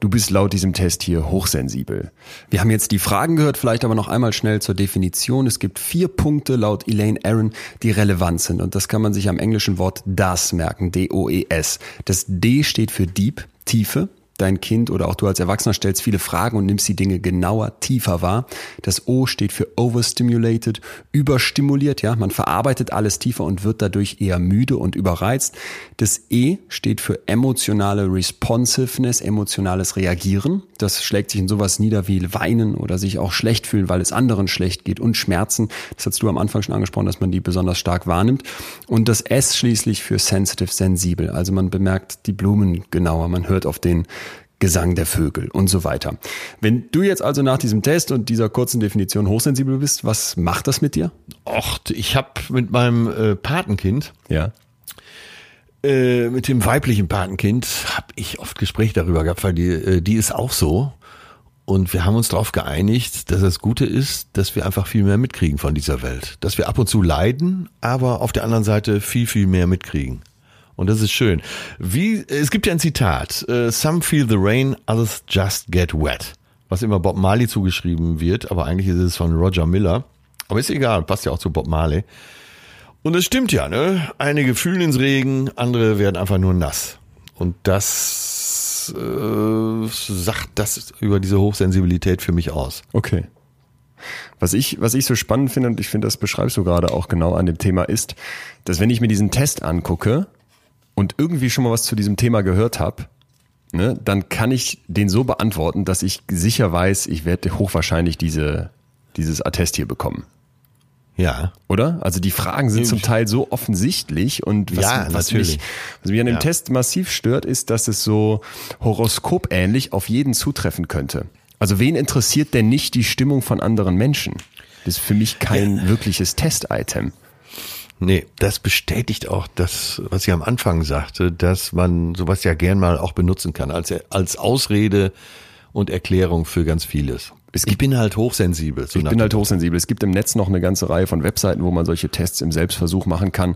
Du bist laut diesem Test hier hochsensibel. Wir haben jetzt die Fragen gehört, vielleicht aber noch einmal schnell zur Definition. Es gibt vier Punkte laut Elaine Aaron, die relevant sind. Und das kann man sich am englischen Wort DAS merken, D-O-E-S. Das D steht für Deep, Tiefe. Dein Kind oder auch du als Erwachsener stellst viele Fragen und nimmst die Dinge genauer, tiefer wahr. Das O steht für overstimulated, überstimuliert, ja. Man verarbeitet alles tiefer und wird dadurch eher müde und überreizt. Das E steht für emotionale Responsiveness, emotionales Reagieren. Das schlägt sich in sowas nieder wie Weinen oder sich auch schlecht fühlen, weil es anderen schlecht geht und Schmerzen. Das hast du am Anfang schon angesprochen, dass man die besonders stark wahrnimmt. Und das S schließlich für sensitive, sensibel. Also man bemerkt die Blumen genauer, man hört auf den Gesang der Vögel und so weiter. Wenn du jetzt also nach diesem Test und dieser kurzen Definition hochsensibel bist, was macht das mit dir? Och, ich habe mit meinem äh, Patenkind, Ja. äh, mit dem weiblichen Patenkind, habe ich oft Gespräche darüber gehabt, weil die, äh, die ist auch so. Und wir haben uns darauf geeinigt, dass das Gute ist, dass wir einfach viel mehr mitkriegen von dieser Welt. Dass wir ab und zu leiden, aber auf der anderen Seite viel, viel mehr mitkriegen. Und das ist schön. Wie, es gibt ja ein Zitat. äh, Some feel the rain, others just get wet. Was immer Bob Marley zugeschrieben wird, aber eigentlich ist es von Roger Miller. Aber ist egal, passt ja auch zu Bob Marley. Und es stimmt ja, ne? Einige fühlen ins Regen, andere werden einfach nur nass. Und das äh, sagt das über diese Hochsensibilität für mich aus. Okay. Was ich, was ich so spannend finde, und ich finde, das beschreibst du gerade auch genau an dem Thema, ist, dass wenn ich mir diesen Test angucke und irgendwie schon mal was zu diesem Thema gehört habe, ne, dann kann ich den so beantworten, dass ich sicher weiß, ich werde hochwahrscheinlich diese, dieses Attest hier bekommen. Ja. Oder? Also die Fragen sind zum Teil so offensichtlich und was, Ja, was, natürlich. mich, was mich an dem Ja. Test massiv stört, ist, dass es so horoskopähnlich auf jeden zutreffen könnte. Also wen interessiert denn nicht die Stimmung von anderen Menschen? Das ist für mich kein wirkliches Test-Item. Nee, das bestätigt auch das, was ich am Anfang sagte, dass man sowas ja gern mal auch benutzen kann, als, als Ausrede und Erklärung für ganz vieles. Es ich bin halt hochsensibel. So ich bin halt hochsensibel. Es gibt im Netz noch eine ganze Reihe von Webseiten, wo man solche Tests im Selbstversuch machen kann.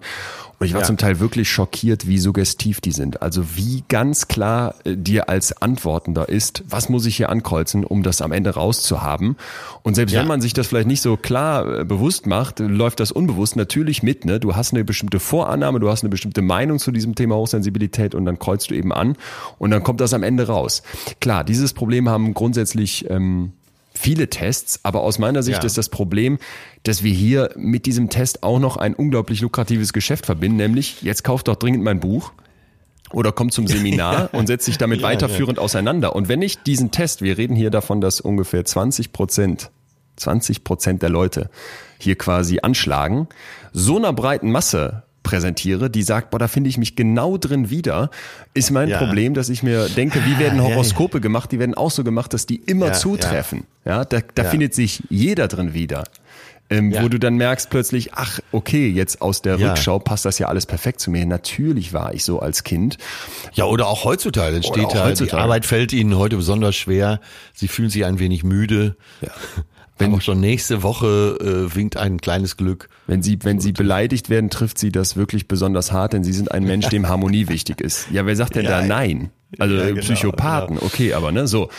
Und ich war Ja. zum Teil wirklich schockiert, wie suggestiv die sind. Also wie ganz klar äh, dir als Antwortender ist, was muss ich hier ankreuzen, um das am Ende rauszuhaben. Und selbst Ja. wenn man sich das vielleicht nicht so klar äh, bewusst macht, läuft das unbewusst natürlich mit. Ne? Du hast eine bestimmte Vorannahme, du hast eine bestimmte Meinung zu diesem Thema Hochsensibilität und dann kreuzt du eben an und dann kommt das am Ende raus. Klar, dieses Problem haben grundsätzlich ähm, viele Tests, aber aus meiner Sicht Ja. ist das Problem, dass wir hier mit diesem Test auch noch ein unglaublich lukratives Geschäft verbinden, nämlich jetzt kauft doch dringend mein Buch oder kommt zum Seminar und setzt sich damit Ja, weiterführend auseinander. Und wenn ich diesen Test, wir reden hier davon, dass ungefähr 20 Prozent, 20 Prozent der Leute hier quasi anschlagen, so einer breiten Masse präsentiere, die sagt, boah, da finde ich mich genau drin wieder, ist mein Ja. Problem, dass ich mir denke, wie werden ja, ja. Horoskope gemacht? Die werden auch so gemacht, dass die immer Ja, zutreffen. Ja, da, da Ja. findet sich jeder drin wieder. Ähm, Ja. Wo du dann merkst plötzlich, ach, okay, jetzt aus der Ja. Rückschau passt das ja alles perfekt zu mir. Natürlich war ich so als Kind. Ja, oder auch heutzutage. Dann steht auch heutzutage. die Arbeit fällt Ihnen heute besonders schwer. Sie fühlen sich ein wenig müde. Ja. Wenn Aber schon nächste Woche äh, winkt ein kleines Glück. Wenn sie, wenn sie beleidigt werden, trifft sie das wirklich besonders hart, denn sie sind ein Mensch, dem Harmonie wichtig ist. Ja, wer sagt denn Ja. da nein? Also Ja, genau, Psychopathen, okay, aber ne, so.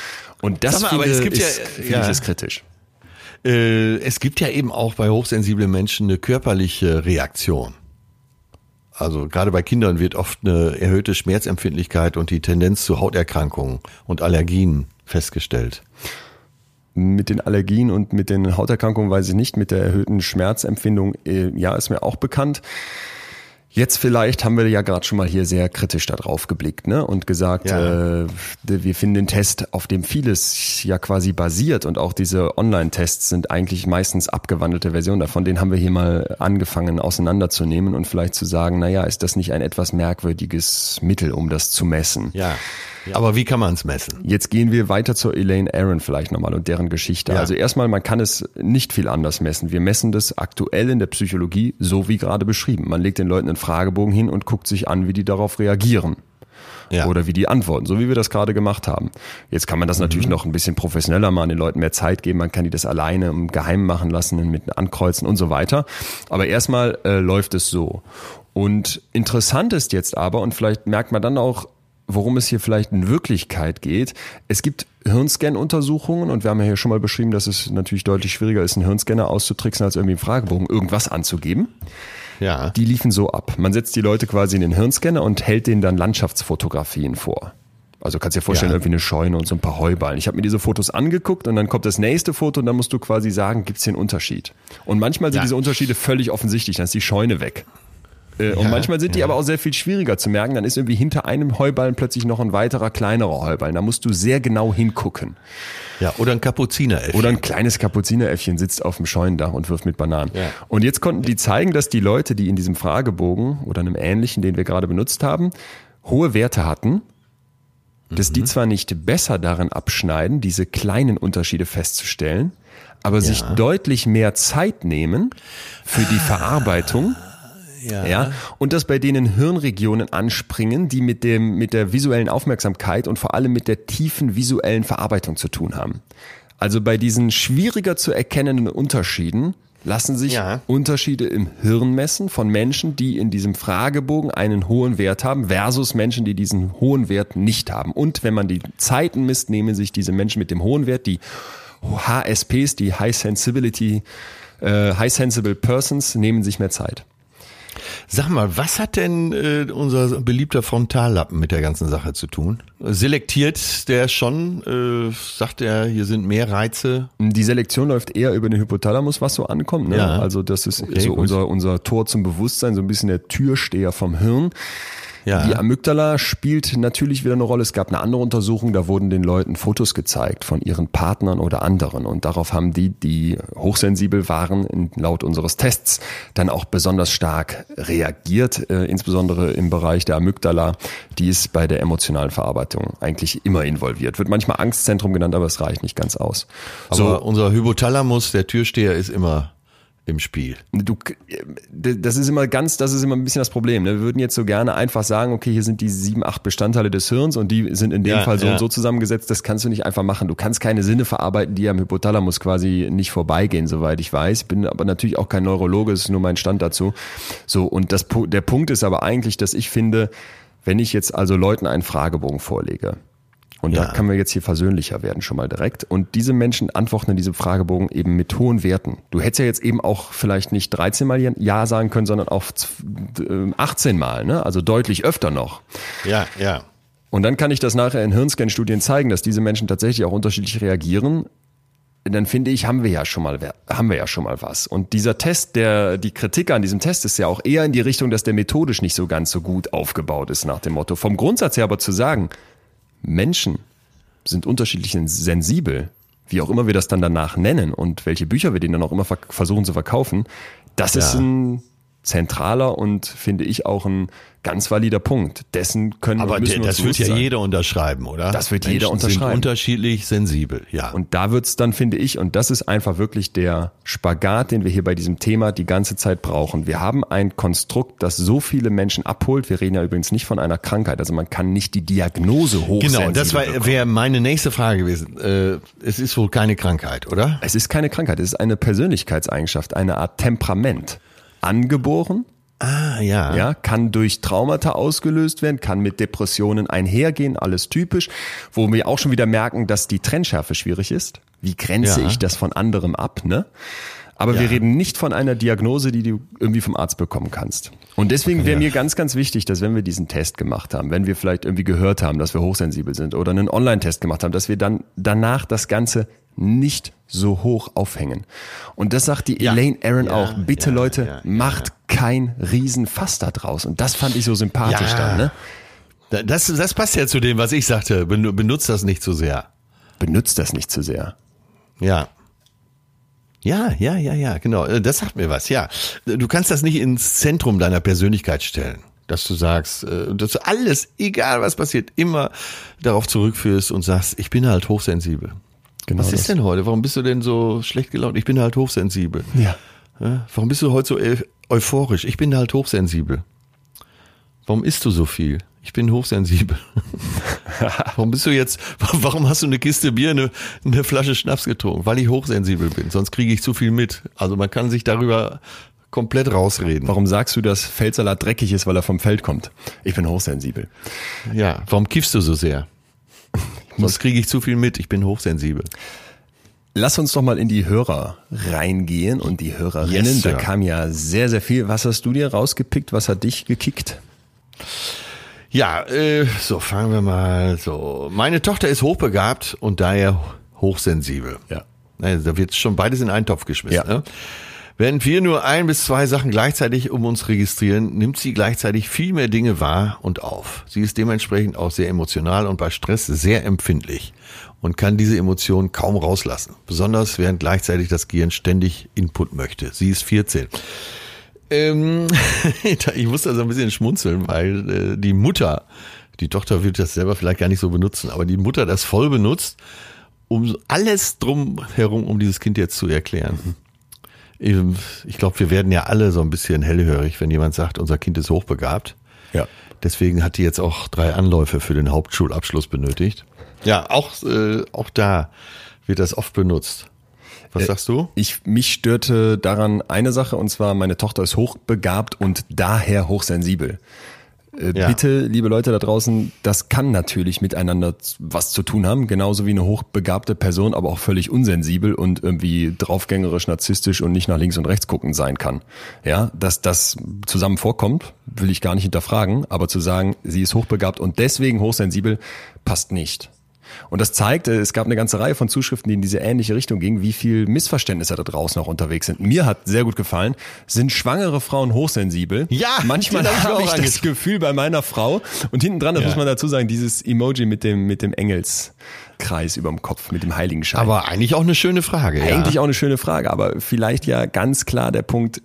Und das mal, finde, gibt ist, ja- finde ja. ich ist kritisch. Äh, es gibt ja eben auch bei hochsensiblen Menschen eine körperliche Reaktion. Also gerade bei Kindern wird oft eine erhöhte Schmerzempfindlichkeit und die Tendenz zu Hauterkrankungen und Allergien festgestellt. Mit den Allergien und mit den Hauterkrankungen weiß ich nicht, mit der erhöhten Schmerzempfindung, äh, ja, ist mir auch bekannt. Jetzt vielleicht haben wir ja gerade schon mal hier sehr kritisch da drauf geblickt ne? und gesagt, Ja. äh, wir finden den Test, auf dem vieles ja quasi basiert und auch diese Online-Tests sind eigentlich meistens abgewandelte Versionen davon. Den haben wir hier mal angefangen auseinanderzunehmen und vielleicht zu sagen, naja, ist das nicht ein etwas merkwürdiges Mittel, um das zu messen? Ja. Aber wie kann man es messen? Jetzt gehen wir weiter zur Elaine Aaron vielleicht nochmal und deren Geschichte. Ja. Also erstmal, man kann es nicht viel anders messen. Wir messen das aktuell in der Psychologie so wie gerade beschrieben. Man legt den Leuten einen Fragebogen hin und guckt sich an, wie die darauf reagieren. Ja. Oder wie die antworten, so wie wir das gerade gemacht haben. Jetzt kann man das natürlich noch ein bisschen professioneller machen, den Leuten mehr Zeit geben, man kann die das alleine im Geheimen machen lassen, mit Ankreuzen und so weiter. Aber erstmal äh, läuft es so. Und interessant ist jetzt aber, und vielleicht merkt man dann auch, worum es hier vielleicht in Wirklichkeit geht. Es gibt Hirnscan-Untersuchungen und wir haben ja hier schon mal beschrieben, dass es natürlich deutlich schwieriger ist, einen Hirnscanner auszutricksen, als irgendwie im Fragebogen irgendwas anzugeben. Ja. Die liefen so ab. Man setzt die Leute quasi in den Hirnscanner und hält denen dann Landschaftsfotografien vor. Also kannst dir vorstellen, Ja. irgendwie eine Scheune und so ein paar Heuballen. Ich habe mir diese Fotos angeguckt und dann kommt das nächste Foto und dann musst du quasi sagen, gibt's hier einen Unterschied? Und manchmal sind Ja. diese Unterschiede völlig offensichtlich, dann ist die Scheune weg. Äh, Und Ja, manchmal sind die ja. aber auch sehr viel schwieriger zu merken. Dann ist irgendwie hinter einem Heuballen plötzlich noch ein weiterer kleinerer Heuballen. Da musst du sehr genau hingucken. ja. Oder ein Kapuziner. Oder ein kleines Kapuzineräffchen sitzt auf dem Scheunendach und wirft mit Bananen. Ja. Und jetzt konnten die zeigen, dass die Leute, die in diesem Fragebogen oder einem ähnlichen, den wir gerade benutzt haben, hohe Werte hatten, dass Mhm. die zwar nicht besser darin abschneiden, diese kleinen Unterschiede festzustellen, aber sich deutlich mehr Zeit nehmen für die Verarbeitung ja. Und dass bei denen Hirnregionen anspringen, die mit dem, mit der visuellen Aufmerksamkeit und vor allem mit der tiefen visuellen Verarbeitung zu tun haben. Also bei diesen schwieriger zu erkennenden Unterschieden lassen sich Ja. Unterschiede im Hirn messen von Menschen, die in diesem Fragebogen einen hohen Wert haben versus Menschen, die diesen hohen Wert nicht haben. Und wenn man die Zeiten misst, nehmen sich diese Menschen mit dem hohen Wert, die HSPs, die High Sensibility, äh, High Sensible Persons, nehmen sich mehr Zeit. Sag mal, was hat denn äh, unser beliebter Frontallappen mit der ganzen Sache zu tun? Selektiert der schon? Äh, sagt er, hier sind mehr Reize? Die Selektion läuft eher über den Hypothalamus, was so ankommt. Ne? Ja. Also das ist Okay, so gut. unser, unser Tor zum Bewusstsein, so ein bisschen der Türsteher vom Hirn. Ja. Die Amygdala spielt natürlich wieder eine Rolle. Es gab eine andere Untersuchung, da wurden den Leuten Fotos gezeigt von ihren Partnern oder anderen. Und darauf haben die, die hochsensibel waren, laut unseres Tests, dann auch besonders stark reagiert, äh, insbesondere im Bereich der Amygdala. Die ist bei der emotionalen Verarbeitung eigentlich immer involviert. Wird manchmal Angstzentrum genannt, aber es reicht nicht ganz aus. Aber unser Hypothalamus, der Türsteher, ist immer im Spiel. Du, das ist immer ganz, das ist immer ein bisschen das Problem. Ne? Wir würden jetzt so gerne einfach sagen, okay, hier sind die sieben, acht Bestandteile des Hirns und die sind in dem Ja, Fall so ja. und so zusammengesetzt. Das kannst du nicht einfach machen. Du kannst keine Sinne verarbeiten, die am Hypothalamus quasi nicht vorbeigehen, soweit ich weiß. Bin aber natürlich auch kein Neurologe, das ist nur mein Stand dazu. So, und das, der Punkt ist aber eigentlich, dass ich finde, wenn ich jetzt also Leuten einen Fragebogen vorlege, und da Ja. können wir jetzt hier versöhnlicher werden schon mal direkt. Und diese Menschen antworten in diesem Fragebogen eben mit hohen Werten. Du hättest ja jetzt eben auch vielleicht nicht 13 Mal Ja sagen können, sondern auch z- äh, 18 Mal, ne? also deutlich öfter noch. Ja, ja. Und dann kann ich das nachher in Hirnscan-Studien zeigen, dass diese Menschen tatsächlich auch unterschiedlich reagieren. Dann finde ich, haben wir ja schon mal, haben wir ja schon mal was. Und dieser Test, der, die Kritik an diesem Test ist ja auch eher in die Richtung, dass der methodisch nicht so ganz so gut aufgebaut ist nach dem Motto. Vom Grundsatz her aber zu sagen, Menschen sind unterschiedlich sensibel, wie auch immer wir das dann danach nennen und welche Bücher wir denen dann auch immer ver versuchen zu verkaufen, das ist Ja. ein zentraler und finde ich auch ein ganz valider Punkt. Dessen können Aber müssen der, das wird ja sein. jeder unterschreiben, oder? Das wird jeder Menschen unterschreiben. Sind unterschiedlich sensibel, ja. Und da wird's dann, finde ich, und das ist einfach wirklich der Spagat, den wir hier bei diesem Thema die ganze Zeit brauchen. Wir haben ein Konstrukt, das so viele Menschen abholt. Wir reden ja übrigens nicht von einer Krankheit. Also man kann nicht die Diagnose hochsensibel genau, das wäre meine nächste Frage gewesen. Äh, es ist wohl keine Krankheit, oder? Es ist keine Krankheit, es ist eine Persönlichkeitseigenschaft, eine Art Temperament. Angeboren, Ah, ja. ja, kann durch Traumata ausgelöst werden, kann mit Depressionen einhergehen, alles typisch, wo wir auch schon wieder merken, dass die Trennschärfe schwierig ist. Wie grenze Ja. ich das von anderem ab, ne? Aber wir Ja. reden nicht von einer Diagnose, die du irgendwie vom Arzt bekommen kannst. Und deswegen wäre mir ganz, ganz wichtig, dass wenn wir diesen Test gemacht haben, wenn wir vielleicht irgendwie gehört haben, dass wir hochsensibel sind oder einen Online-Test gemacht haben, dass wir dann danach das Ganze nicht so hoch aufhängen. Und das sagt die Ja. Elaine Aaron Ja, auch. Bitte ja, Leute, macht kein Riesenfass da draus. Und das fand ich so sympathisch dann. Ne? Da- Das, das passt ja zu dem, was ich sagte. Ben- Benutzt das nicht zu sehr. Benutzt das nicht zu sehr. Ja. Ja, ja, ja, ja, genau. Äh, Das sagt mir was, ja. Du kannst das nicht ins Zentrum deiner Persönlichkeit stellen. Dass du sagst, äh, dass du alles, egal was passiert, immer darauf zurückführst und sagst, ich bin halt hochsensibel. Genau was das. ist denn heute? Warum bist du denn so schlecht gelaunt? Ich bin halt hochsensibel. Ja. Ja, Warum bist du heute so eu- euphorisch? Ich bin halt hochsensibel. Warum isst du so viel? Ich bin hochsensibel. warum bist du jetzt, warum hast du eine Kiste Bier, eine, eine Flasche Schnaps getrunken? Weil ich hochsensibel bin. Sonst kriege ich zu viel mit. Also man kann sich darüber komplett rausreden. Warum sagst du, dass Feldsalat dreckig ist, weil er vom Feld kommt? Ich bin hochsensibel. Ja, warum kiffst du so sehr? Sonst kriege ich zu viel mit. Ich bin hochsensibel. Lass uns doch mal in die Hörer reingehen und die Hörerinnen. Yes, da kam ja sehr, sehr viel. Was hast du dir rausgepickt? Was hat dich gekickt? Ja, äh, so fangen wir mal so. Meine Tochter ist hochbegabt und daher hochsensibel. Ja. Also, da wird schon beides in einen Topf geschmissen. Ja. Ne? Während wir nur ein bis zwei Sachen gleichzeitig um uns registrieren, nimmt sie gleichzeitig viel mehr Dinge wahr und auf. Sie ist dementsprechend auch sehr emotional und bei Stress sehr empfindlich und kann diese Emotionen kaum rauslassen. Besonders während gleichzeitig das Gehirn ständig Input möchte. Sie ist 14. Ähm, ich muss da so ein bisschen schmunzeln, weil äh, die Mutter, die Tochter wird das selber vielleicht gar nicht so benutzen, aber die Mutter das voll benutzt, um alles drum herum, um dieses Kind jetzt zu erklären. Ähm, Ich glaube, wir werden ja alle so ein bisschen hellhörig, wenn jemand sagt, unser Kind ist hochbegabt. Ja. Deswegen hat die jetzt auch drei Anläufe für den Hauptschulabschluss benötigt. Ja, auch, äh, auch da wird das oft benutzt. Was sagst du? Ich, mich störte daran eine Sache, und zwar meine Tochter ist hochbegabt und daher hochsensibel. Äh, Ja. Bitte, liebe Leute da draußen, das kann natürlich miteinander was zu tun haben, genauso wie eine hochbegabte Person, aber auch völlig unsensibel und irgendwie draufgängerisch, narzisstisch und nicht nach links und rechts gucken sein kann. Ja, dass das zusammen vorkommt, will ich gar nicht hinterfragen, aber zu sagen, sie ist hochbegabt und deswegen hochsensibel, passt nicht. Und das zeigt, es gab eine ganze Reihe von Zuschriften, die in diese ähnliche Richtung gingen, wie viel Missverständnisse da draußen auch unterwegs sind. Mir hat sehr gut gefallen, sind schwangere Frauen hochsensibel. Ja, manchmal den hab ich habe auch ich das Gefühl bei meiner Frau. Und hinten dran, das Ja. muss man dazu sagen, dieses Emoji mit dem, mit dem Engelskreis überm Kopf, mit dem Heiligenschein. Aber eigentlich auch eine schöne Frage. ja. Eigentlich auch eine schöne Frage, aber vielleicht ja ganz klar der Punkt,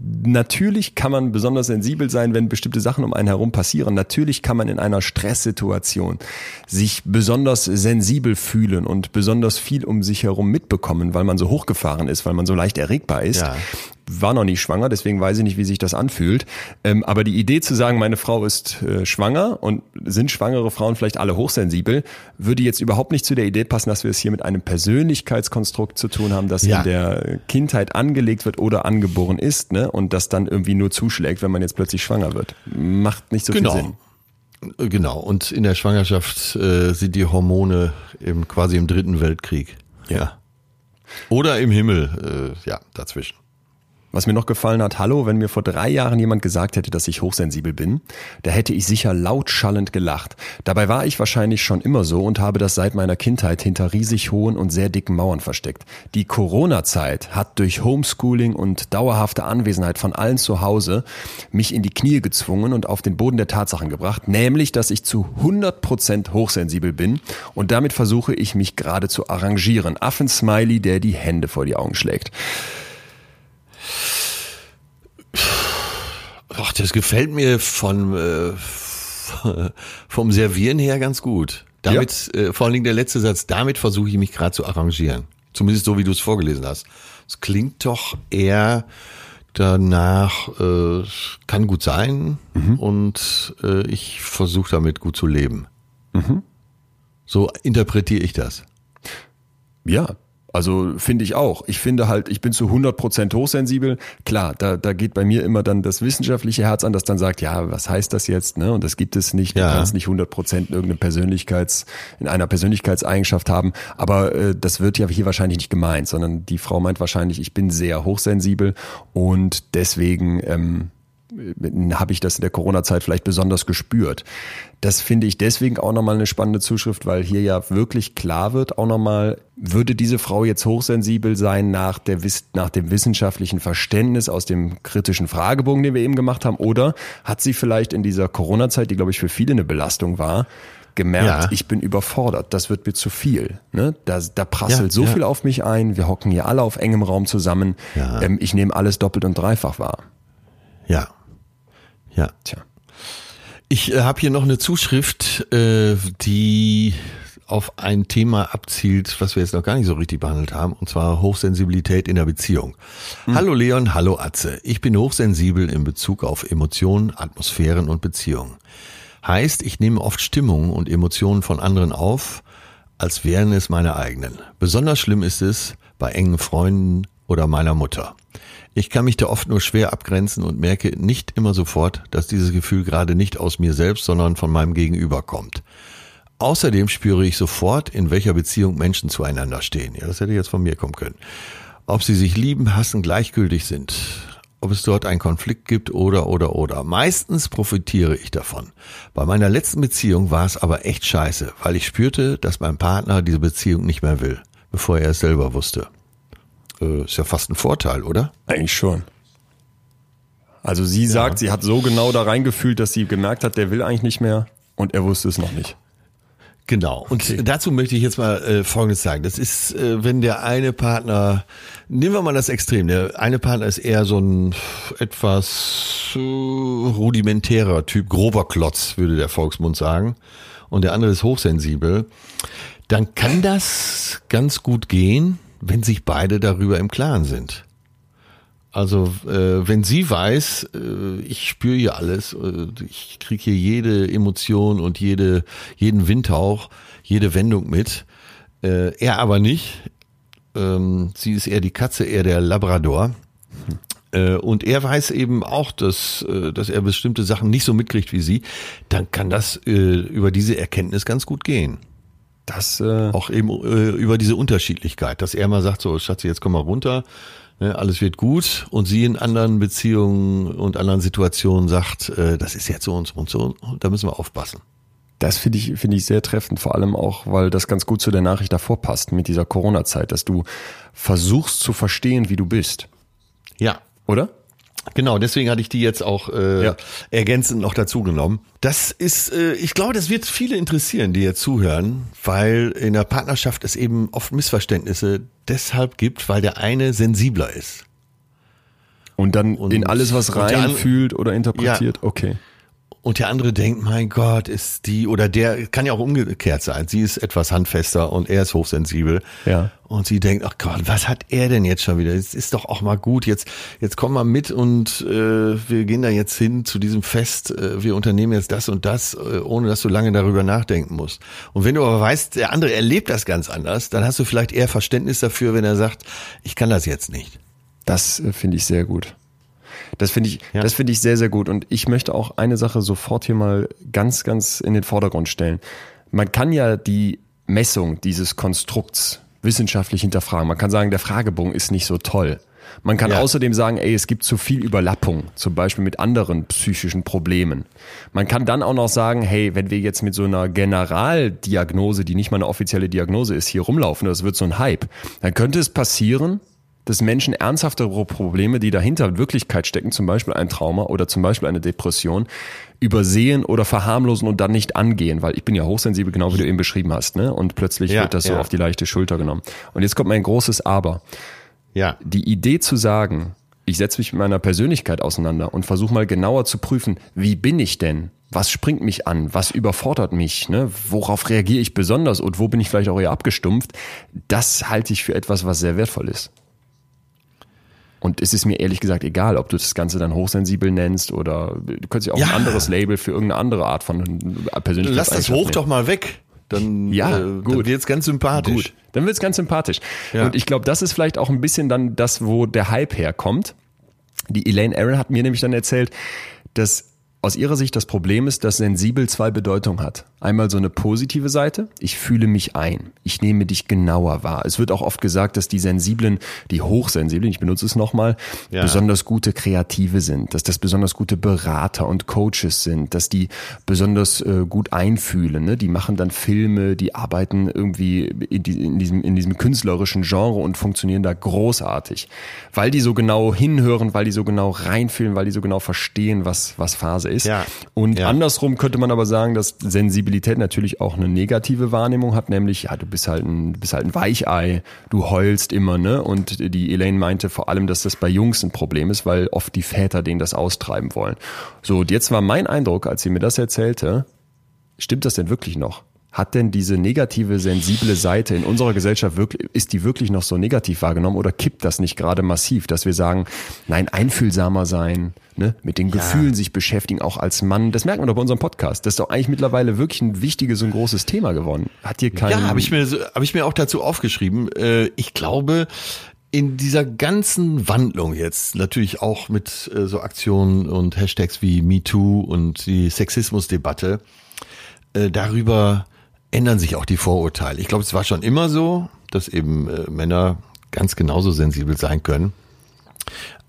natürlich kann man besonders sensibel sein, wenn bestimmte Sachen um einen herum passieren. Natürlich kann man in einer Stresssituation sich besonders sensibel fühlen und besonders viel um sich herum mitbekommen, weil man so hochgefahren ist, weil man so leicht erregbar ist. Ja war noch nicht schwanger, deswegen weiß ich nicht, wie sich das anfühlt. Ähm, aber die Idee zu sagen, meine Frau ist äh, schwanger und sind schwangere Frauen vielleicht alle hochsensibel, würde jetzt überhaupt nicht zu der Idee passen, dass wir es hier mit einem Persönlichkeitskonstrukt zu tun haben, das ja. in der Kindheit angelegt wird oder angeboren ist, ne? Und das dann irgendwie nur zuschlägt, wenn man jetzt plötzlich schwanger wird. Macht nicht so genau. viel Sinn. Genau, und in der Schwangerschaft äh, sind die Hormone eben quasi im dritten Weltkrieg. Ja. Oder im Himmel, äh, ja, dazwischen. Was mir noch gefallen hat, hallo, wenn mir vor drei Jahren jemand gesagt hätte, dass ich hochsensibel bin, da hätte ich sicher laut schallend gelacht. Dabei war ich wahrscheinlich schon immer so und habe das seit meiner Kindheit hinter riesig hohen und sehr dicken Mauern versteckt. Die Corona-Zeit hat durch Homeschooling und dauerhafte Anwesenheit von allen zu Hause mich in die Knie gezwungen und auf den Boden der Tatsachen gebracht, nämlich, dass ich zu 100 Prozent hochsensibel bin und damit versuche ich mich gerade zu arrangieren. Affensmiley, der die Hände vor die Augen schlägt. Ach, das gefällt mir von äh, vom Servieren her ganz gut. Damit, ja. äh, vor allen Dingen der letzte Satz, damit versuche ich mich gerade zu arrangieren. Zumindest so, wie du es vorgelesen hast. Es klingt doch eher danach, äh, kann gut sein mhm. und äh, ich versuche damit gut zu leben. Mhm. So interpretiere ich das. Ja, also finde ich auch. Ich finde halt, ich bin zu 100 Prozent hochsensibel. Klar, da, da geht bei mir immer dann das wissenschaftliche Herz an, das dann sagt, ja, was heißt das jetzt? Ne? Und das gibt es nicht. Du ja. kannst nicht 100 Prozent irgendeine Persönlichkeits, in einer Persönlichkeitseigenschaft haben. Aber äh, das wird ja hier wahrscheinlich nicht gemeint, sondern die Frau meint wahrscheinlich, ich bin sehr hochsensibel und deswegen ähm, habe ich das in der Corona-Zeit vielleicht besonders gespürt. Das finde ich deswegen auch nochmal eine spannende Zuschrift, weil hier ja wirklich klar wird, auch nochmal, würde diese Frau jetzt hochsensibel sein nach, der, nach dem wissenschaftlichen Verständnis aus dem kritischen Fragebogen, den wir eben gemacht haben, oder hat sie vielleicht in dieser Corona-Zeit, die glaube ich für viele eine Belastung war, gemerkt, ja. ich bin überfordert, das wird mir zu viel. Ne? Da, da prasselt ja, so ja. viel auf mich ein, wir hocken hier alle auf engem Raum zusammen, ähm, ich nehme alles doppelt und dreifach wahr. Ja, ja. Tja. Ich äh, habe hier noch eine Zuschrift, äh, die auf ein Thema abzielt, was wir jetzt noch gar nicht so richtig behandelt haben, und zwar Hochsensibilität in der Beziehung. Mhm. Hallo Leon, hallo Atze. Ich bin hochsensibel in Bezug auf Emotionen, Atmosphären und Beziehungen. Heißt, ich nehme oft Stimmungen und Emotionen von anderen auf, als wären es meine eigenen. Besonders schlimm ist es bei engen Freunden oder meiner Mutter. Ich kann mich da oft nur schwer abgrenzen und merke nicht immer sofort, dass dieses Gefühl gerade nicht aus mir selbst, sondern von meinem Gegenüber kommt. Außerdem spüre ich sofort, in welcher Beziehung Menschen zueinander stehen. Ja, das hätte jetzt von mir kommen können. Ob sie sich lieben, hassen, gleichgültig sind. Ob es dort einen Konflikt gibt oder, oder, oder. Meistens profitiere ich davon. Bei meiner letzten Beziehung war es aber echt scheiße, weil ich spürte, dass mein Partner diese Beziehung nicht mehr will, bevor er es selber wusste äh, ist ja fast ein Vorteil, oder? Eigentlich schon. Also sie sagt, ja. sie hat so genau da reingefühlt, dass sie gemerkt hat, der will eigentlich nicht mehr und er wusste es noch nicht. Genau. Und okay. dazu möchte ich jetzt mal äh, Folgendes sagen. Das ist, äh, wenn der eine Partner, nehmen wir mal das Extrem, der eine Partner ist eher so ein etwas äh, rudimentärer Typ, grober Klotz, würde der Volksmund sagen, und der andere ist hochsensibel, dann kann das ganz gut gehen, wenn sich beide darüber im Klaren sind. Also äh, wenn sie weiß, äh, ich spüre hier alles, äh, ich kriege hier jede Emotion und jede, jeden Windhauch, jede Wendung mit, äh, er aber nicht. Ähm, sie ist eher die Katze, eher der Labrador. Äh, und er weiß eben auch, dass, äh, dass er bestimmte Sachen nicht so mitkriegt wie sie, dann kann das über diese Erkenntnis ganz gut gehen. Das äh auch eben äh, über diese Unterschiedlichkeit, dass er mal sagt, so Schatzi, jetzt komm mal runter, ne, alles wird gut und sie in anderen Beziehungen und anderen Situationen sagt, äh, das ist jetzt so und so und so, da müssen wir aufpassen. Das finde ich, finde ich sehr treffend, vor allem auch, weil das ganz gut zu der Nachricht davor passt mit dieser Corona-Zeit, dass du versuchst zu verstehen, wie du bist. Ja. Oder? Genau, deswegen hatte ich die jetzt auch äh, ja. ergänzend noch dazu genommen. Das ist, äh, ich glaube, das wird viele interessieren, die jetzt zuhören, weil in der Partnerschaft es eben oft Missverständnisse deshalb gibt, weil der eine sensibler ist. Und dann Und- in alles, was reinfühlt oder interpretiert? Okay. Und der andere denkt, mein Gott, ist die, oder der, kann ja auch umgekehrt sein. Sie ist etwas handfester und er ist hochsensibel. Ja. Und sie denkt, ach Gott, was hat er denn jetzt schon wieder? Es ist doch auch mal gut. Jetzt, jetzt komm mal mit und äh, wir gehen da jetzt hin zu diesem Fest. Äh, wir unternehmen jetzt das und das, äh, ohne dass du lange darüber nachdenken musst. Und wenn du aber weißt, der andere erlebt das ganz anders, dann hast du vielleicht eher Verständnis dafür, wenn er sagt, ich kann das jetzt nicht. Das äh, finde ich sehr gut. Das finde ich, Ja. das finde ich sehr, sehr gut. Und ich möchte auch eine Sache sofort hier mal ganz, ganz in den Vordergrund stellen. Man kann ja die Messung dieses Konstrukts wissenschaftlich hinterfragen. Man kann sagen, der Fragebogen ist nicht so toll. Man kann Ja. außerdem sagen, ey, es gibt zu viel Überlappung, zum Beispiel mit anderen psychischen Problemen. Man kann dann auch noch sagen, hey, wenn wir jetzt mit so einer Generaldiagnose, die nicht mal eine offizielle Diagnose ist, hier rumlaufen, das wird so ein Hype, dann könnte es passieren, dass Menschen ernsthaftere Probleme, die dahinter in Wirklichkeit stecken, zum Beispiel ein Trauma oder zum Beispiel eine Depression, übersehen oder verharmlosen und dann nicht angehen, weil ich bin ja hochsensibel, genau wie du eben beschrieben hast, ne? Und plötzlich Ja, wird das so ja. auf die leichte Schulter genommen. Und jetzt kommt mein großes Aber. Ja. Die Idee zu sagen, ich setze mich mit meiner Persönlichkeit auseinander und versuche mal genauer zu prüfen, wie bin ich denn? Was springt mich an? Was überfordert mich? Ne? Worauf reagiere ich besonders und wo bin ich vielleicht auch eher abgestumpft? Das halte ich für etwas, was sehr wertvoll ist. Und es ist mir ehrlich gesagt egal, ob du das Ganze dann hochsensibel nennst oder du könntest ja auch Ja. ein anderes Label für irgendeine andere Art von Persönlichkeit Lass das hoch doch mal weg. Dann, Ja, äh, gut. dann wird's ganz sympathisch. Gut, dann wird's ganz sympathisch. Ja. Und ich glaube, das ist vielleicht auch ein bisschen dann das, wo der Hype herkommt. Die Elaine Aaron hat mir nämlich dann erzählt, dass aus ihrer Sicht das Problem ist, dass sensibel zwei Bedeutungen hat. Einmal so eine positive Seite, ich fühle mich ein, ich nehme dich genauer wahr. Es wird auch oft gesagt, dass die Sensiblen, die Hochsensiblen, ich benutze es nochmal, Ja. besonders gute Kreative sind, dass das besonders gute Berater und Coaches sind, dass die besonders äh, gut einfühlen. Ne? Die machen dann Filme, die arbeiten irgendwie in, die, in, diesem, in diesem künstlerischen Genre und funktionieren da großartig. Weil die so genau hinhören, weil die so genau reinfühlen, weil die so genau verstehen, was, was Phase ist. Ja. Und Ja. andersrum könnte man aber sagen, dass Sensibilität natürlich auch eine negative Wahrnehmung hat, nämlich, ja, du bist halt ein, du bist halt ein Weichei, du heulst immer, ne? Und die Elaine meinte vor allem, dass das bei Jungs ein Problem ist, weil oft die Väter denen das austreiben wollen. So, und jetzt war mein Eindruck, als sie mir das erzählte, stimmt das denn wirklich noch? Hat denn diese negative, sensible Seite in unserer Gesellschaft wirklich, ist die wirklich noch so negativ wahrgenommen oder kippt das nicht gerade massiv, dass wir sagen, nein, einfühlsamer sein, ne, mit den Gefühlen sich beschäftigen, auch als Mann, das merkt man doch bei unserem Podcast. Das ist doch eigentlich mittlerweile wirklich ein wichtiges und großes Thema geworden. Hat dir kein, Ja, habe ich mir habe ich mir auch dazu aufgeschrieben. Äh, ich glaube, in dieser ganzen Wandlung jetzt, natürlich auch mit äh, so Aktionen und Hashtags wie MeToo und die Sexismusdebatte, äh, darüber ändern sich auch die Vorurteile. Ich glaube, es war schon immer so, dass eben Männer ganz genauso sensibel sein können.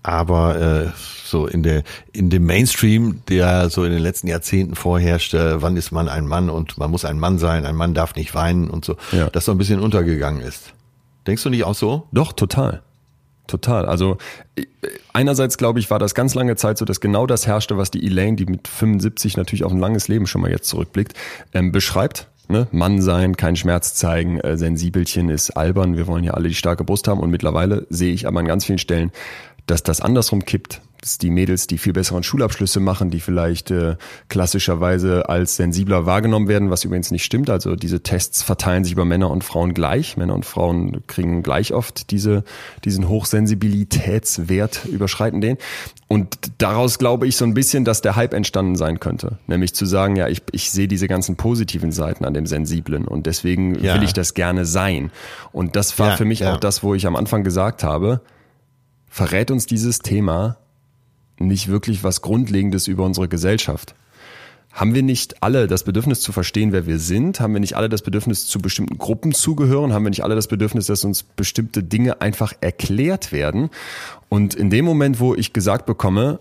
Aber äh, so in der in dem Mainstream, der so in den letzten Jahrzehnten vorherrschte, wann ist man ein Mann und man muss ein Mann sein, ein Mann darf nicht weinen und so, Ja. das so ein bisschen untergegangen ist. Denkst du nicht auch so? Doch, total. Total. Also äh, einerseits glaube ich, war das ganz lange Zeit so, dass genau das herrschte, was die Elaine, die mit 75 natürlich auf ein langes Leben schon mal jetzt zurückblickt, ähm, beschreibt. Ne? Mann sein, kein Schmerz zeigen, äh, Sensibelchen ist albern, wir wollen ja alle die starke Brust haben und mittlerweile sehe ich aber an ganz vielen Stellen, dass das andersrum kippt. Dass die Mädels, die viel besseren Schulabschlüsse machen, die vielleicht äh, klassischerweise als sensibler wahrgenommen werden, was übrigens nicht stimmt. Also diese Tests verteilen sich über Männer und Frauen gleich. Männer und Frauen kriegen gleich oft diese, diesen Hochsensibilitätswert, überschreiten den. Und daraus glaube ich so ein bisschen, dass der Hype entstanden sein könnte. Nämlich zu sagen, ja, ich, ich sehe diese ganzen positiven Seiten an dem Sensiblen und deswegen Ja. will ich das gerne sein. Und das war Ja, für mich ja. auch das, wo ich am Anfang gesagt habe, verrät uns dieses Thema nicht wirklich was Grundlegendes über unsere Gesellschaft. Haben wir nicht alle das Bedürfnis zu verstehen, wer wir sind? Haben wir nicht alle das Bedürfnis, zu bestimmten Gruppen zugehören? Haben wir nicht alle das Bedürfnis, dass uns bestimmte Dinge einfach erklärt werden? Und in dem Moment, wo ich gesagt bekomme,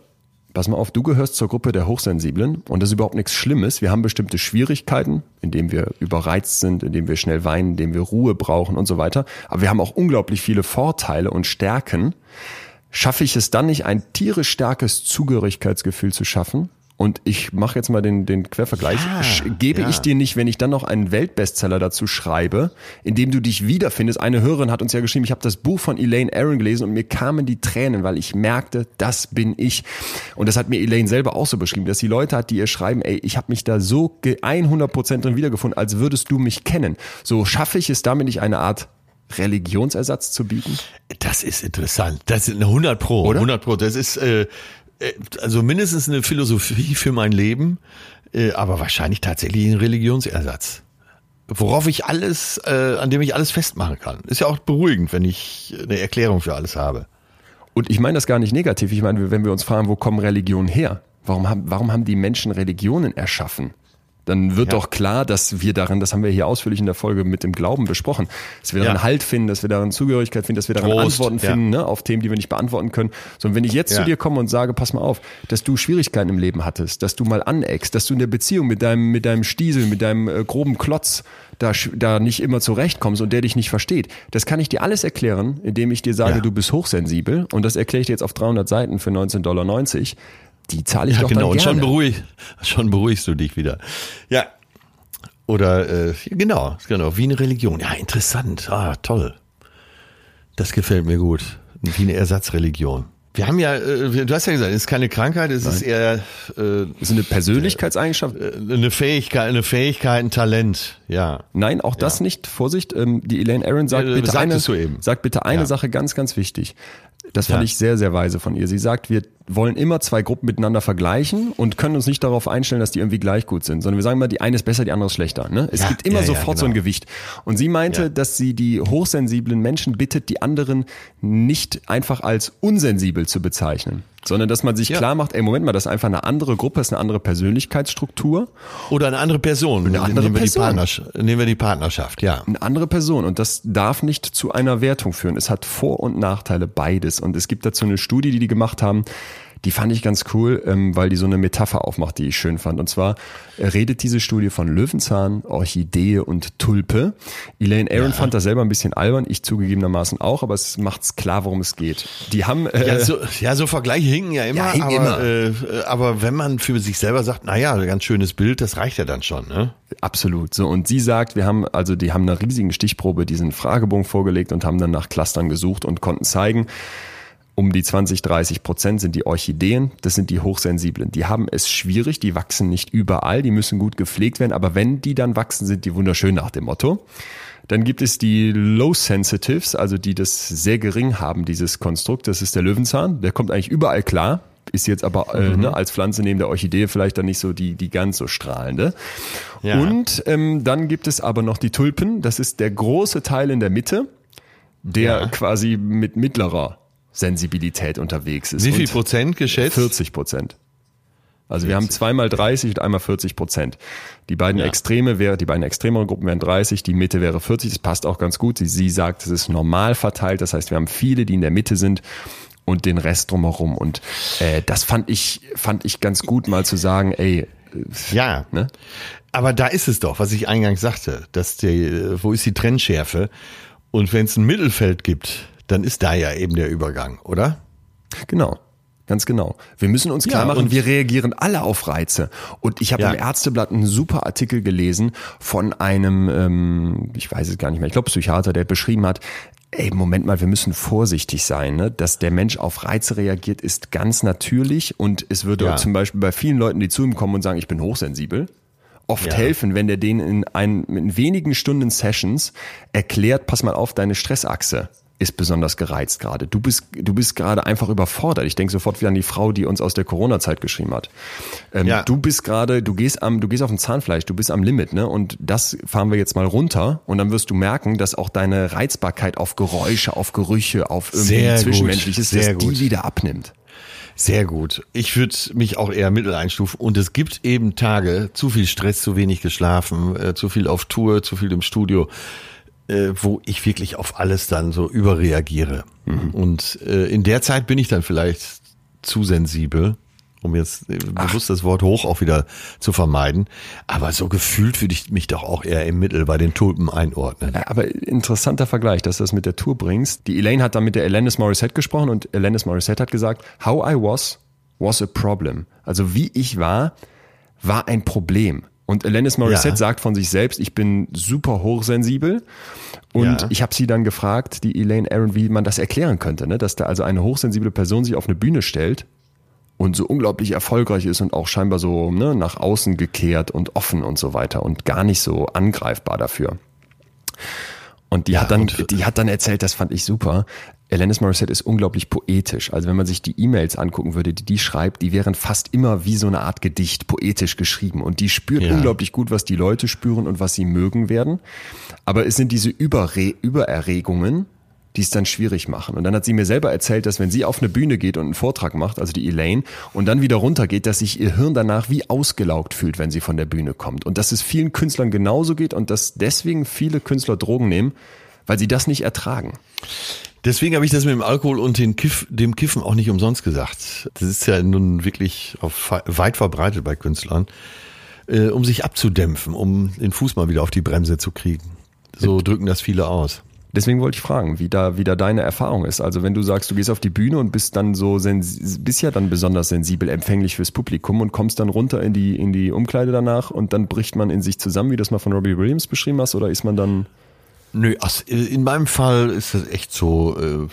pass mal auf, du gehörst zur Gruppe der Hochsensiblen und das ist überhaupt nichts Schlimmes. Wir haben bestimmte Schwierigkeiten, indem wir überreizt sind, indem wir schnell weinen, indem wir Ruhe brauchen und so weiter. Aber wir haben auch unglaublich viele Vorteile und Stärken. Schaffe ich es dann nicht, ein tierisch starkes Zugehörigkeitsgefühl zu schaffen Und ich mache jetzt mal den, den Quervergleich. Ja, Gebe ja. ich dir nicht, wenn ich dann noch einen Weltbestseller dazu schreibe, in dem du dich wiederfindest. Eine Hörerin hat uns ja geschrieben, ich habe das Buch von Elaine Aaron gelesen und mir kamen die Tränen, weil ich merkte, das bin ich. Und das hat mir Elaine selber auch so beschrieben, dass die Leute hat, die ihr schreiben, ey, ich habe mich da so ge- 100% drin wiedergefunden, als würdest du mich kennen. So schaffe ich es damit nicht eine Art Religionsersatz zu bieten? Das ist interessant. Das ist eine 100 Pro. Oder? 100 Pro. Das ist äh, also mindestens eine Philosophie für mein Leben, äh, aber wahrscheinlich tatsächlich ein Religionsersatz. Worauf ich alles, äh, an dem ich alles festmachen kann. Ist ja auch beruhigend, wenn ich eine Erklärung für alles habe. Und ich meine das gar nicht negativ. Ich meine, wenn wir uns fragen, wo kommen Religionen her? Warum haben, warum haben die Menschen Religionen erschaffen? Dann wird Ja. doch klar, dass wir darin, das haben wir hier ausführlich in der Folge mit dem Glauben besprochen, dass wir darin Ja. Halt finden, dass wir darin Zugehörigkeit finden, dass wir darin Trost, Antworten finden ne, auf Themen, die wir nicht beantworten können. So, und wenn ich jetzt zu dir komme und sage, pass mal auf, dass du Schwierigkeiten im Leben hattest, dass du mal aneckst, dass du in der Beziehung mit deinem, mit deinem Stiesel, mit deinem äh, groben Klotz da, da nicht immer zurechtkommst und der dich nicht versteht, das kann ich dir alles erklären, indem ich dir sage, Ja. du bist hochsensibel und das erkläre ich dir jetzt auf 300 Seiten für 19,90 Dollar. Die zahle ich Ja, doch genau. dann Und gerne. schon, beruhig, schon beruhigst du dich wieder. Ja. Oder äh, genau, genau, wie eine Religion. Ja, interessant. Ah, toll. Das gefällt mir gut. Wie eine Ersatzreligion. Wir haben ja, äh, du hast ja gesagt, es ist keine Krankheit, es ist eher äh, Das ist eine Persönlichkeitseigenschaft. eine Fähigkeit, eine Fähigkeit, ein Talent. Ja. Nein, auch das nicht. Vorsicht, ähm, die Elaine Aaron sagt Ja, bitte eine, sagt bitte eine Ja. Sache ganz, ganz wichtig. Das fand Ja. ich sehr, sehr weise von ihr. Sie sagt, wir wollen immer zwei Gruppen miteinander vergleichen und können uns nicht darauf einstellen, dass die irgendwie gleich gut sind, sondern wir sagen immer, die eine ist besser, die andere ist schlechter. Ne? Es Ja, gibt immer ja, ja, sofort so ein genau. Gewicht. Und sie meinte, dass sie die hochsensiblen Menschen bittet, die anderen nicht einfach als unsensibel zu bezeichnen, sondern dass man sich Ja. klar macht, ey, Moment mal, das ist einfach eine andere Gruppe, das ist eine andere Persönlichkeitsstruktur Oder eine andere Person. Eine andere nehmen wir Person. Die Partnerschaft, nehmen wir die Partnerschaft, ja. eine andere Person und das darf nicht zu einer Wertung führen. Es hat Vor- und Nachteile beides und es gibt dazu eine Studie, die die gemacht haben, die fand ich ganz cool, ähm, weil die so eine Metapher aufmacht, die ich schön fand. Und zwar äh, redet diese Studie von Löwenzahn, Orchidee und Tulpe. Elaine Aaron fand das selber ein bisschen albern, ich zugegebenermaßen auch, aber es macht's klar, worum es geht. Die haben äh, Ja so, ja, so Vergleiche hinken ja immer, Ja, hinken aber, immer. Äh, aber wenn man für sich selber sagt, naja, ein ganz schönes Bild, das reicht ja dann schon, ne? Absolut. So und sie sagt, wir haben also die haben eine riesigen Stichprobe diesen Fragebogen vorgelegt und haben dann nach Clustern gesucht und konnten zeigen, um die 20, 30 Prozent sind die Orchideen, das sind die Hochsensiblen. Die haben es schwierig, die wachsen nicht überall, die müssen gut gepflegt werden, aber wenn die dann wachsen, sind die wunderschön nach dem Motto. Dann gibt es die Low Sensitives, also die das sehr gering haben, dieses Konstrukt. Das ist der Löwenzahn, der kommt eigentlich überall klar, ist jetzt aber äh, ne, als Pflanze neben der Orchidee vielleicht dann nicht so die, die ganz so strahlende. Ja. Und ähm, dann gibt es aber noch die Tulpen, das ist der große Teil in der Mitte, der Ja. quasi mit mittlerer Sensibilität unterwegs ist. Wie viel Prozent geschätzt? 40 Prozent. Also wir haben zweimal 30 und einmal 40 Prozent. Die beiden Ja. Extreme wäre, die beiden extremeren Gruppen wären 30, die Mitte wäre 40. Das passt auch ganz gut. Sie, sie sagt, es ist normal verteilt. Das heißt, wir haben viele, die in der Mitte sind und den Rest drumherum. Und äh, das fand ich, fand ich ganz gut, mal zu sagen, ey, Ja. ne? Aber da ist es doch, was ich eingangs sagte, dass die, wo ist die Trennschärfe? Und wenn es ein Mittelfeld gibt, dann ist da ja eben der Übergang, oder? Genau. Ganz genau. Wir müssen uns klar Ja, machen, wir reagieren alle auf Reize. Und ich habe Ja. im Ärzteblatt einen super Artikel gelesen von einem, ähm, ich weiß es gar nicht mehr, ich glaube Psychiater, der beschrieben hat, ey, Moment mal, wir müssen vorsichtig sein. Ne? Dass der Mensch auf Reize reagiert, ist ganz natürlich. Und es würde Ja. zum Beispiel bei vielen Leuten, die zu ihm kommen und sagen, ich bin hochsensibel, oft Ja. helfen, wenn der denen in, ein, in wenigen Stunden Sessions erklärt, pass mal auf, deine Stressachse ist besonders gereizt gerade. Du bist, du bist gerade einfach überfordert. Ich denke sofort wieder an die Frau, die uns aus der Corona-Zeit geschrieben hat. Ähm, Ja. Du bist gerade, du gehst am, du gehst auf dem Zahnfleisch, du bist am Limit, ne? Und das fahren wir jetzt mal runter und dann wirst du merken, dass auch deine Reizbarkeit auf Geräusche, auf Gerüche, auf irgendwie Sehr Zwischenmenschliches, sehr dass die gut. wieder abnimmt. Sehr gut. Ich würde mich auch eher mittel einstufen. Und es gibt eben Tage, zu viel Stress, zu wenig geschlafen, äh, zu viel auf Tour, zu viel im Studio, äh, wo ich wirklich auf alles dann so überreagiere. Und äh, in der Zeit bin ich dann vielleicht zu sensibel, um jetzt äh, bewusst das Wort hoch auch wieder zu vermeiden. Aber so gefühlt würde ich mich doch auch eher im Mittel bei den Tulpen einordnen. Ja, Aber interessanter Vergleich, dass du das mit der Tour bringst. Die Elaine hat dann mit der Alanis Morissette gesprochen und Alanis Morissette hat gesagt, how I was was a problem. Also wie ich war, war ein Problem. Und Alanis Morissette Ja. sagt von sich selbst, ich bin super hochsensibel. Und Ja. ich habe sie dann gefragt, die Elaine Aaron, wie man das erklären könnte, ne? dass da also eine hochsensible Person sich auf eine Bühne stellt und so unglaublich erfolgreich ist und auch scheinbar so ne, nach außen gekehrt und offen und so weiter und gar nicht so angreifbar dafür. Und die hat dann, und- die hat dann erzählt, das fand ich super. Alanis Morissette ist unglaublich poetisch. Also wenn man sich die E-Mails angucken würde, die die schreibt, die wären fast immer wie so eine Art Gedicht poetisch geschrieben. Und die spürt Ja. unglaublich gut, was die Leute spüren und was sie mögen werden. Aber es sind diese Überre Übererregungen, die es dann schwierig machen. Und dann hat sie mir selber erzählt, dass wenn sie auf eine Bühne geht und einen Vortrag macht, also die Elaine, und dann wieder runtergeht, dass sich ihr Hirn danach wie ausgelaugt fühlt, wenn sie von der Bühne kommt. Und dass es vielen Künstlern genauso geht und dass deswegen viele Künstler Drogen nehmen, weil sie das nicht ertragen. Deswegen habe ich das mit dem Alkohol und Kiff, dem Kiffen auch nicht umsonst gesagt. Das ist ja nun wirklich auf, weit verbreitet bei Künstlern, äh, um sich abzudämpfen, um den Fuß mal wieder auf die Bremse zu kriegen. So drücken das viele aus. Deswegen wollte ich fragen, wie da, wie da deine Erfahrung ist. Also wenn du sagst, du gehst auf die Bühne und bist dann so bist ja dann besonders sensibel, empfänglich fürs Publikum und kommst dann runter in die, in die Umkleide danach und dann bricht man in sich zusammen, wie du das mal von Robbie Williams beschrieben hast, oder ist man dann Nö, in meinem Fall ist es echt so, äh,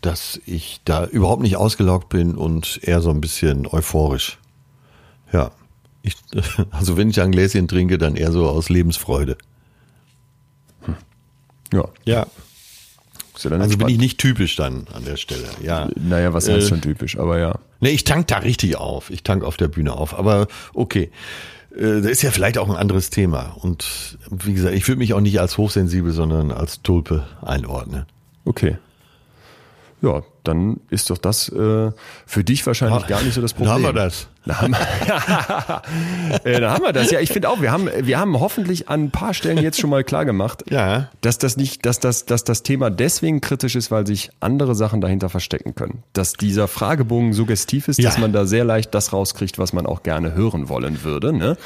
dass ich da überhaupt nicht ausgelaugt bin und eher so ein bisschen euphorisch. Ja. Ich, also wenn ich ein Gläschen trinke, dann eher so aus Lebensfreude. ja, Ja. ja dann Also bin ich nicht typisch dann an der Stelle. Ja. Naja, was heißt Äh, schon typisch, aber ja. Nee, ich tank da richtig auf. Ich tank auf der Bühne auf. Aber okay. Äh, Das ist ja vielleicht auch ein anderes Thema. Und wie gesagt, ich würde mich auch nicht als hochsensibel, sondern als Tulpe einordnen. Okay. Ja, dann ist doch das äh, für dich wahrscheinlich gar nicht so das Dann Problem. haben wir das. Da haben, äh, da haben wir das. Ja, ich finde auch, wir haben, wir haben hoffentlich an ein paar Stellen jetzt schon mal klar gemacht, Ja. dass das nicht, dass das, dass das Thema deswegen kritisch ist, weil sich andere Sachen dahinter verstecken können. Dass dieser Fragebogen suggestiv ist, Ja. dass man da sehr leicht das rauskriegt, was man auch gerne hören wollen würde. Ne?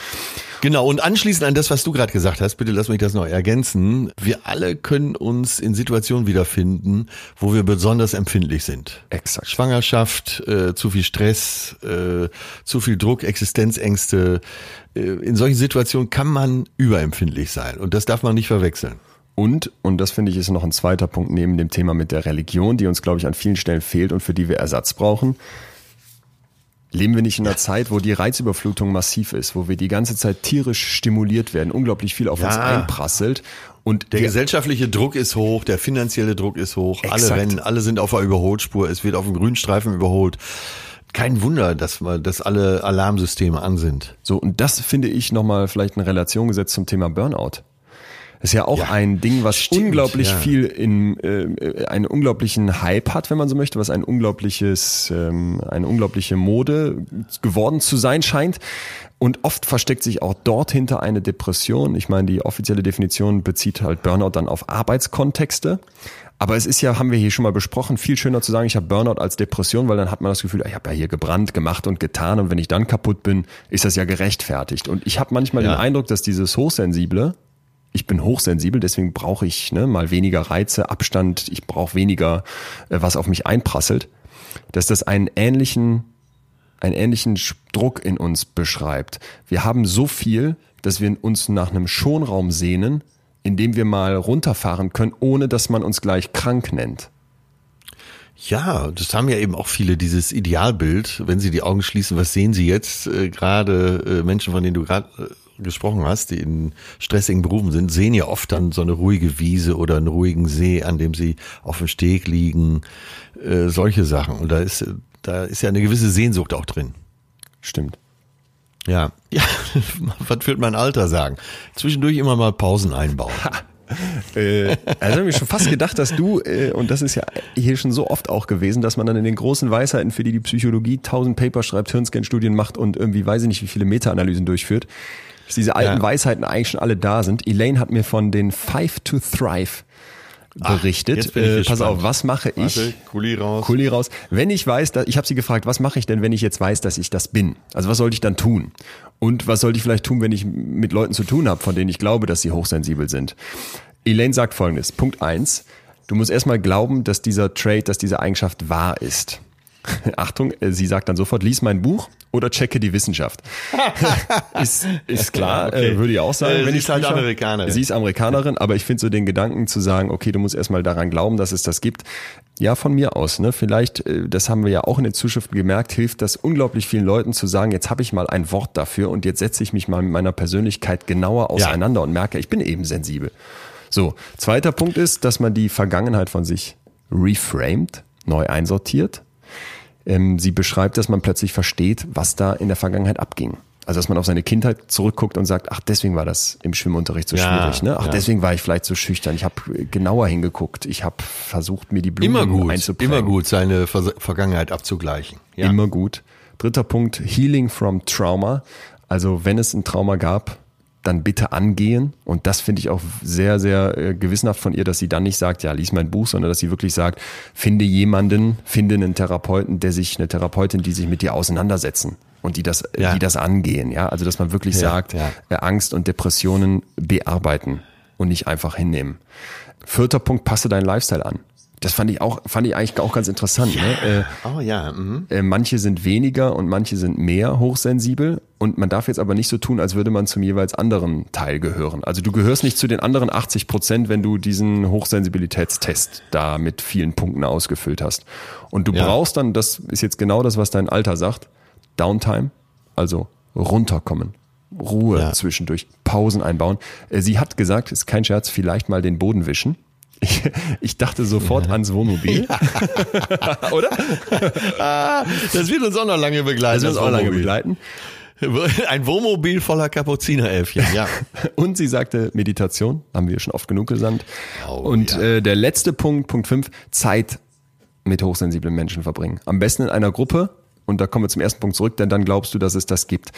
Genau, und anschließend an das, was du gerade gesagt hast, bitte lass mich das noch ergänzen. Wir alle können uns in Situationen wiederfinden, wo wir besonders empfindlich sind. Exakt. Schwangerschaft, äh, zu viel Stress, äh, zu viel Druck, Existenzängste. Äh, in solchen Situationen kann man überempfindlich sein und das darf man nicht verwechseln. Und, und das finde ich ist noch ein zweiter Punkt neben dem Thema mit der Religion, die uns, glaube ich, an vielen Stellen fehlt und für die wir Ersatz brauchen. Leben wir nicht in einer Zeit, wo die Reizüberflutung massiv ist, wo wir die ganze Zeit tierisch stimuliert werden, unglaublich viel auf uns Ja. einprasselt und Der wir, gesellschaftliche Druck ist hoch, der finanzielle Druck ist hoch, alle Exakt. rennen, alle sind auf der Überholspur, es wird auf dem Grünstreifen überholt. Kein Wunder, dass, wir- dass alle Alarmsysteme an sind. so und das finde ich nochmal vielleicht in Relation gesetzt zum Thema Burnout. Das ist ja auch Ja, ein Ding, was stimmt, unglaublich ja. viel in äh, einen unglaublichen Hype hat, wenn man so möchte, was ein unglaubliches, ähm, eine unglaubliche Mode geworden zu sein scheint. Und oft versteckt sich auch dort hinter eine Depression. Ich meine, die offizielle Definition bezieht halt Burnout dann auf Arbeitskontexte. Aber es ist ja, haben wir hier schon mal besprochen, viel schöner zu sagen, ich habe Burnout als Depression, weil dann hat man das Gefühl, ich habe ja hier gebrannt, gemacht und getan und wenn ich dann kaputt bin, ist das ja gerechtfertigt. Und ich habe manchmal Ja. den Eindruck, dass dieses Hochsensible, ich bin hochsensibel, deswegen brauche ich ne, mal weniger Reize, Abstand, ich brauche weniger, äh, was auf mich einprasselt, dass das einen ähnlichen, einen ähnlichen Druck in uns beschreibt. Wir haben so viel, dass wir uns nach einem Schonraum sehnen, in dem wir mal runterfahren können, ohne dass man uns gleich krank nennt. Ja, das haben ja eben auch viele, dieses Idealbild, wenn sie die Augen schließen, was sehen sie jetzt? Äh, gerade äh, Menschen, von denen du gerade äh, gesprochen hast, die in stressigen Berufen sind, sehen ja oft dann so eine ruhige Wiese oder einen ruhigen See, an dem sie auf dem Steg liegen, äh, solche Sachen. Und da ist, da ist ja eine gewisse Sehnsucht auch drin. Stimmt. Ja, ja, was wird mein Alter sagen? Zwischendurch immer mal Pausen einbauen. Äh, also habe ich schon fast gedacht, dass du, äh, und das ist ja hier schon so oft auch gewesen, dass man dann in den großen Weisheiten, für die die Psychologie tausend Paper schreibt, Hirnscan-Studien macht und irgendwie weiß ich nicht, wie viele Meta-Analysen durchführt, dass diese alten Ja. Weisheiten eigentlich schon alle da sind. Elaine hat mir von den Five to Thrive berichtet. ich äh, pass auf, was mache ich? Warte, Kuli raus. Kuli raus. Wenn ich weiß, dass, ich habe sie gefragt, was mache ich denn, wenn ich jetzt weiß, dass ich das bin? Also was sollte ich dann tun? Und was sollte ich vielleicht tun, wenn ich mit Leuten zu tun habe, von denen ich glaube, dass sie hochsensibel sind? Elaine sagt folgendes. Punkt eins: Du musst erstmal glauben, dass dieser Trait, dass diese Eigenschaft wahr ist. Achtung, äh, sie sagt dann sofort, lies mein Buch oder checke die Wissenschaft. ist, ist klar, Okay. äh, würde ich auch sagen. Äh, wenn sie ich ist halt Amerikanerin. Sie ist Amerikanerin, aber ich finde so den Gedanken zu sagen, okay, du musst erstmal daran glauben, dass es das gibt. Ja, von mir aus. Ne? Vielleicht, äh, das haben wir ja auch in den Zuschriften gemerkt, hilft das unglaublich vielen Leuten zu sagen, jetzt habe ich mal ein Wort dafür und jetzt setze ich mich mal mit meiner Persönlichkeit genauer auseinander und merke, ich bin eben sensibel. So, zweiter Punkt ist, dass man die Vergangenheit von sich reframed, neu einsortiert. Ähm, sie beschreibt, dass man plötzlich versteht, was da in der Vergangenheit abging. Also dass man auf seine Kindheit zurückguckt und sagt, ach, deswegen war das im Schwimmunterricht so Ja, schwierig. Ne? Ach, ja. deswegen war ich vielleicht so schüchtern. Ich habe genauer hingeguckt. Ich habe versucht, mir die Blumen Immer gut, einzuprägen. immer gut, seine Vers Vergangenheit abzugleichen. Ja. Immer gut. Dritter Punkt, Healing from Trauma. Also wenn es ein Trauma gab, dann bitte angehen. Und das finde ich auch sehr, sehr äh, gewissenhaft von ihr, dass sie dann nicht sagt, ja, lies mein Buch, sondern dass sie wirklich sagt, finde jemanden, finde einen Therapeuten, der sich, eine Therapeutin, die sich mit dir auseinandersetzen und die das, Ja. die das angehen. Ja, also dass man wirklich Ja, sagt, ja. äh, Angst und Depressionen bearbeiten und nicht einfach hinnehmen. Vierter Punkt, passe deinen Lifestyle an. Das fand ich auch, fand ich eigentlich auch ganz interessant. Ne? Äh, Oh ja, mhm. äh, manche sind weniger und manche sind mehr hochsensibel und man darf jetzt aber nicht so tun, als würde man zum jeweils anderen Teil gehören. Also du gehörst nicht zu den anderen 80 Prozent, wenn du diesen Hochsensibilitätstest da mit vielen Punkten ausgefüllt hast. Und du Ja. brauchst dann, das ist jetzt genau das, was dein Alter sagt, Downtime, also runterkommen. Ruhe Ja. zwischendurch, Pausen einbauen. Äh, Sie hat gesagt, ist kein Scherz, vielleicht mal den Boden wischen. Ich, ich dachte sofort ans Wohnmobil. Oder? Das wird uns auch noch lange begleiten. Das wird uns auch lange begleiten. Ein Wohnmobil voller Kapuzineräffchen, ja. Und sie sagte Meditation, haben wir schon oft genug gesandt. Oh, und ja. äh, der letzte Punkt, Punkt 5, Zeit mit hochsensiblen Menschen verbringen. Am besten in einer Gruppe. Und da kommen wir zum ersten Punkt zurück, denn dann glaubst du, dass es das gibt.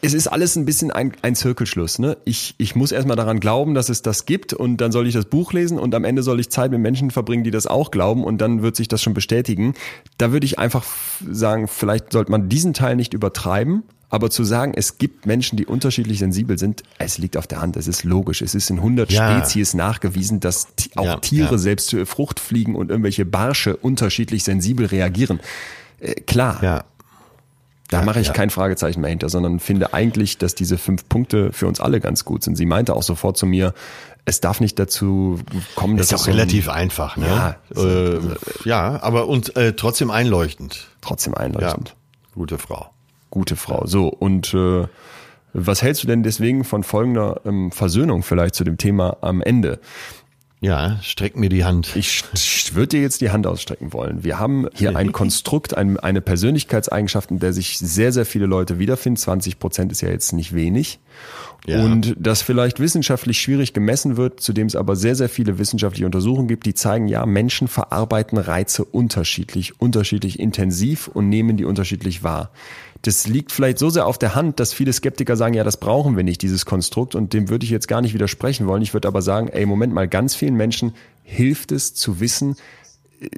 Es ist alles ein bisschen ein, ein Zirkelschluss. Ne? Ich, ich muss erstmal daran glauben, dass es das gibt und dann soll ich das Buch lesen und am Ende soll ich Zeit mit Menschen verbringen, die das auch glauben und dann wird sich das schon bestätigen. Da würde ich einfach sagen, vielleicht sollte man diesen Teil nicht übertreiben, aber zu sagen, es gibt Menschen, die unterschiedlich sensibel sind, es liegt auf der Hand, es ist logisch. Es ist in 100 Ja. Spezies nachgewiesen, dass auch Ja, Tiere, ja. selbst Fruchtfliegen und irgendwelche Barsche unterschiedlich sensibel reagieren. Äh, klar, Ja. Da Ja, mache ich ja. kein Fragezeichen mehr hinter, sondern finde eigentlich, dass diese fünf Punkte für uns alle ganz gut sind. Sie meinte auch sofort zu mir, es darf nicht dazu kommen, dass Ist auch so ein- relativ einfach, ne? Ja, äh, ja aber und äh, trotzdem einleuchtend. trotzdem Ja. einleuchtend. Gute Frau. Gute Frau. So, und äh, was hältst du denn deswegen von folgender ähm, Versöhnung vielleicht zu dem Thema am Ende? Ja, streck mir die Hand. Ich, ich würde dir jetzt die Hand ausstrecken wollen. Wir haben hier ein Konstrukt, ein, eine Persönlichkeitseigenschaft, in der sich sehr, sehr viele Leute wiederfinden. 20 Prozent ist ja jetzt nicht wenig. Ja. Und das vielleicht wissenschaftlich schwierig gemessen wird, zu dem es aber sehr, sehr viele wissenschaftliche Untersuchungen gibt, die zeigen, ja, Menschen verarbeiten Reize unterschiedlich, unterschiedlich intensiv und nehmen die unterschiedlich wahr. Das liegt vielleicht so sehr auf der Hand, dass viele Skeptiker sagen, ja, das brauchen wir nicht, dieses Konstrukt. Und dem würde ich jetzt gar nicht widersprechen wollen. Ich würde aber sagen, ey, Moment mal, ganz vielen Menschen hilft es zu wissen,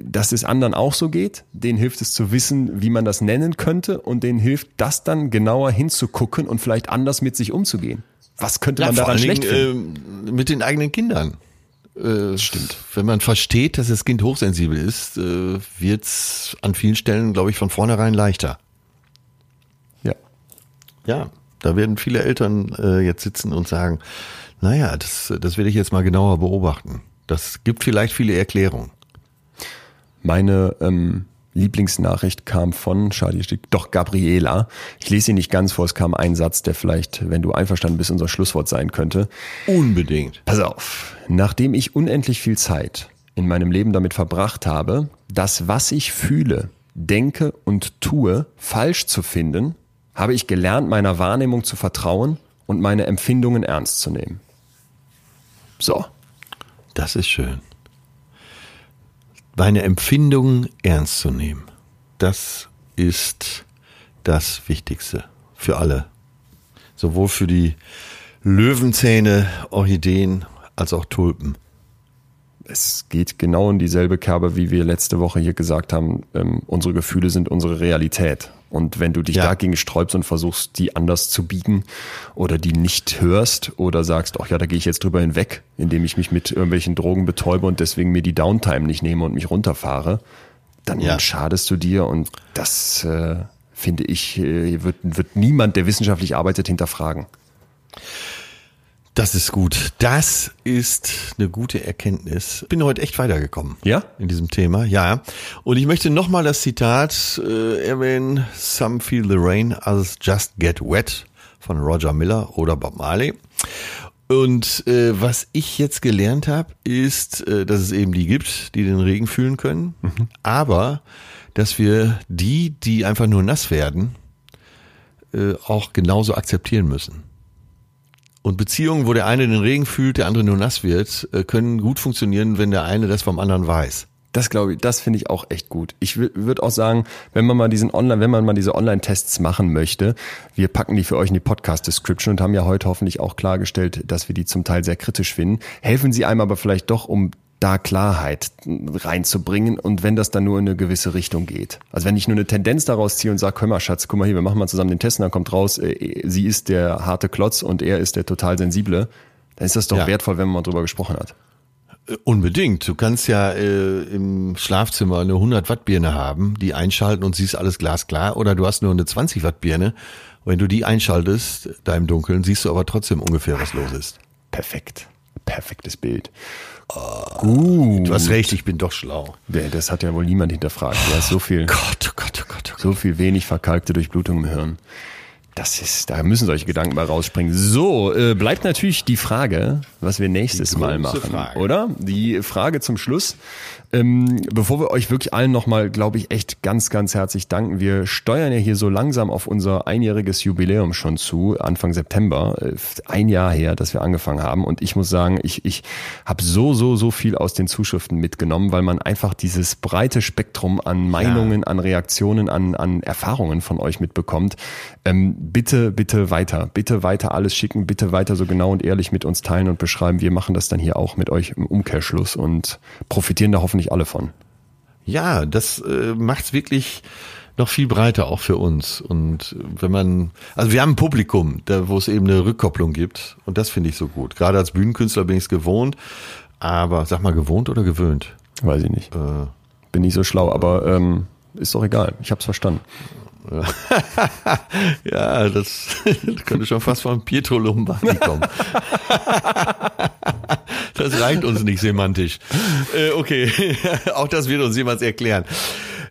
dass es anderen auch so geht. Denen hilft es zu wissen, wie man das nennen könnte. Und denen hilft das dann genauer hinzugucken und vielleicht anders mit sich umzugehen. Was könnte man vor daran schlecht Dingen, finden? äh, mit den eigenen Kindern. Äh, Stimmt. Wenn man versteht, dass das Kind hochsensibel ist, äh, wird's an vielen Stellen, glaube ich, von vornherein leichter. Ja. Ja, da werden viele Eltern äh, jetzt sitzen und sagen, naja, das, das will ich jetzt mal genauer beobachten. Das gibt vielleicht viele Erklärungen. Meine ähm, Lieblingsnachricht kam von, schade, hier steht doch Gabriela. Ich lese sie nicht ganz vor, es kam ein Satz, der vielleicht, wenn du einverstanden bist, unser Schlusswort sein könnte. Unbedingt. Pass auf. Nachdem ich unendlich viel Zeit in meinem Leben damit verbracht habe, das, was ich fühle, denke und tue, falsch zu finden, habe ich gelernt, meiner Wahrnehmung zu vertrauen und meine Empfindungen ernst zu nehmen. So. Das ist schön. Meine Empfindungen ernst zu nehmen. Das ist das Wichtigste für alle. Sowohl für die Löwenzähne, Orchideen als auch Tulpen. Es geht genau in dieselbe Kerbe, wie wir letzte Woche hier gesagt haben. Ähm, unsere Gefühle sind unsere Realität. Und wenn du dich Ja. dagegen sträubst und versuchst, die anders zu biegen oder die nicht hörst oder sagst, ach ja, da gehe ich jetzt drüber hinweg, indem ich mich mit irgendwelchen Drogen betäube und deswegen mir die Downtime nicht nehme und mich runterfahre, dann ja. schadest du dir und das äh, finde ich, äh, wird, wird niemand, der wissenschaftlich arbeitet, hinterfragen. Das ist gut. Das ist eine gute Erkenntnis. Bin heute echt weitergekommen. Ja? In diesem Thema, ja. Und ich möchte nochmal das Zitat äh, erwähnen. Some feel the rain, others just get wet von Roger Miller oder Bob Marley. Und äh, was ich jetzt gelernt habe, ist, äh, dass es eben die gibt, die den Regen fühlen können, mhm. aber dass wir die, die einfach nur nass werden, äh, auch genauso akzeptieren müssen. Und Beziehungen, wo der eine den Regen fühlt, der andere nur nass wird, äh, können gut funktionieren, wenn der eine das vom anderen weiß. Das glaube ich, das finde ich auch echt gut. Ich würde auch sagen, wenn man mal diesen Online, wenn man mal diese Online-Tests machen möchte, wir packen die für euch in die Podcast-Description und haben ja heute hoffentlich auch klargestellt, dass wir die zum Teil sehr kritisch finden. Helfen Sie einem aber vielleicht doch, um da Klarheit reinzubringen und wenn das dann nur in eine gewisse Richtung geht. Also wenn ich nur eine Tendenz daraus ziehe und sage, hör mal Schatz, guck mal hier, wir machen mal zusammen den Test und dann kommt raus, äh, sie ist der harte Klotz und er ist der total sensible, dann ist das doch ja. wertvoll, wenn man mal drüber gesprochen hat. Äh, unbedingt. Du kannst ja äh, im Schlafzimmer eine 100 Watt Birne haben, die einschalten und siehst alles glasklar oder du hast nur eine 20 Watt Birne. Wenn du die einschaltest, da im Dunkeln, siehst du aber trotzdem ungefähr, was los ist. Perfekt. Perfektes Bild. Gut. Du hast recht, ich bin doch schlau. Das hat ja wohl niemand hinterfragt. Du hast so viel, Gott, oh Gott, oh Gott, oh Gott. so viel wenig verkalkte Durchblutung im Hirn. Das ist, da müssen solche Gedanken mal rausspringen. So, äh, bleibt natürlich die Frage, was wir nächstes Mal machen, Frage. oder? Die Frage zum Schluss. Ähm, bevor wir euch wirklich allen nochmal, glaube ich, echt ganz, ganz herzlich danken. Wir steuern ja hier so langsam auf unser einjähriges Jubiläum schon zu, Anfang September. Äh, ein Jahr her, dass wir angefangen haben. Und ich muss sagen, ich, ich habe so, so, so viel aus den Zuschriften mitgenommen, weil man einfach dieses breite Spektrum an Meinungen, ja. an Reaktionen, an, an Erfahrungen von euch mitbekommt. Ähm, bitte, bitte weiter, bitte weiter alles schicken, bitte weiter so genau und ehrlich mit uns teilen und beschreiben. Wir machen das dann hier auch mit euch im Umkehrschluss und profitieren da hoffentlich alle von. Ja, das äh, macht's wirklich noch viel breiter auch für uns. Und wenn man, also wir haben ein Publikum, da, wo es eben eine Rückkopplung gibt. Und das finde ich so gut. Gerade als Bühnenkünstler bin ich es gewohnt. Aber sag mal, gewohnt oder gewöhnt? Weiß ich nicht. Äh, bin nicht so schlau, aber ähm, ist doch egal. Ich hab's verstanden. ja, das könnte schon fast von Pietro Lombardi kommen. das reicht uns nicht semantisch. Äh, okay, auch das wird uns jemand erklären.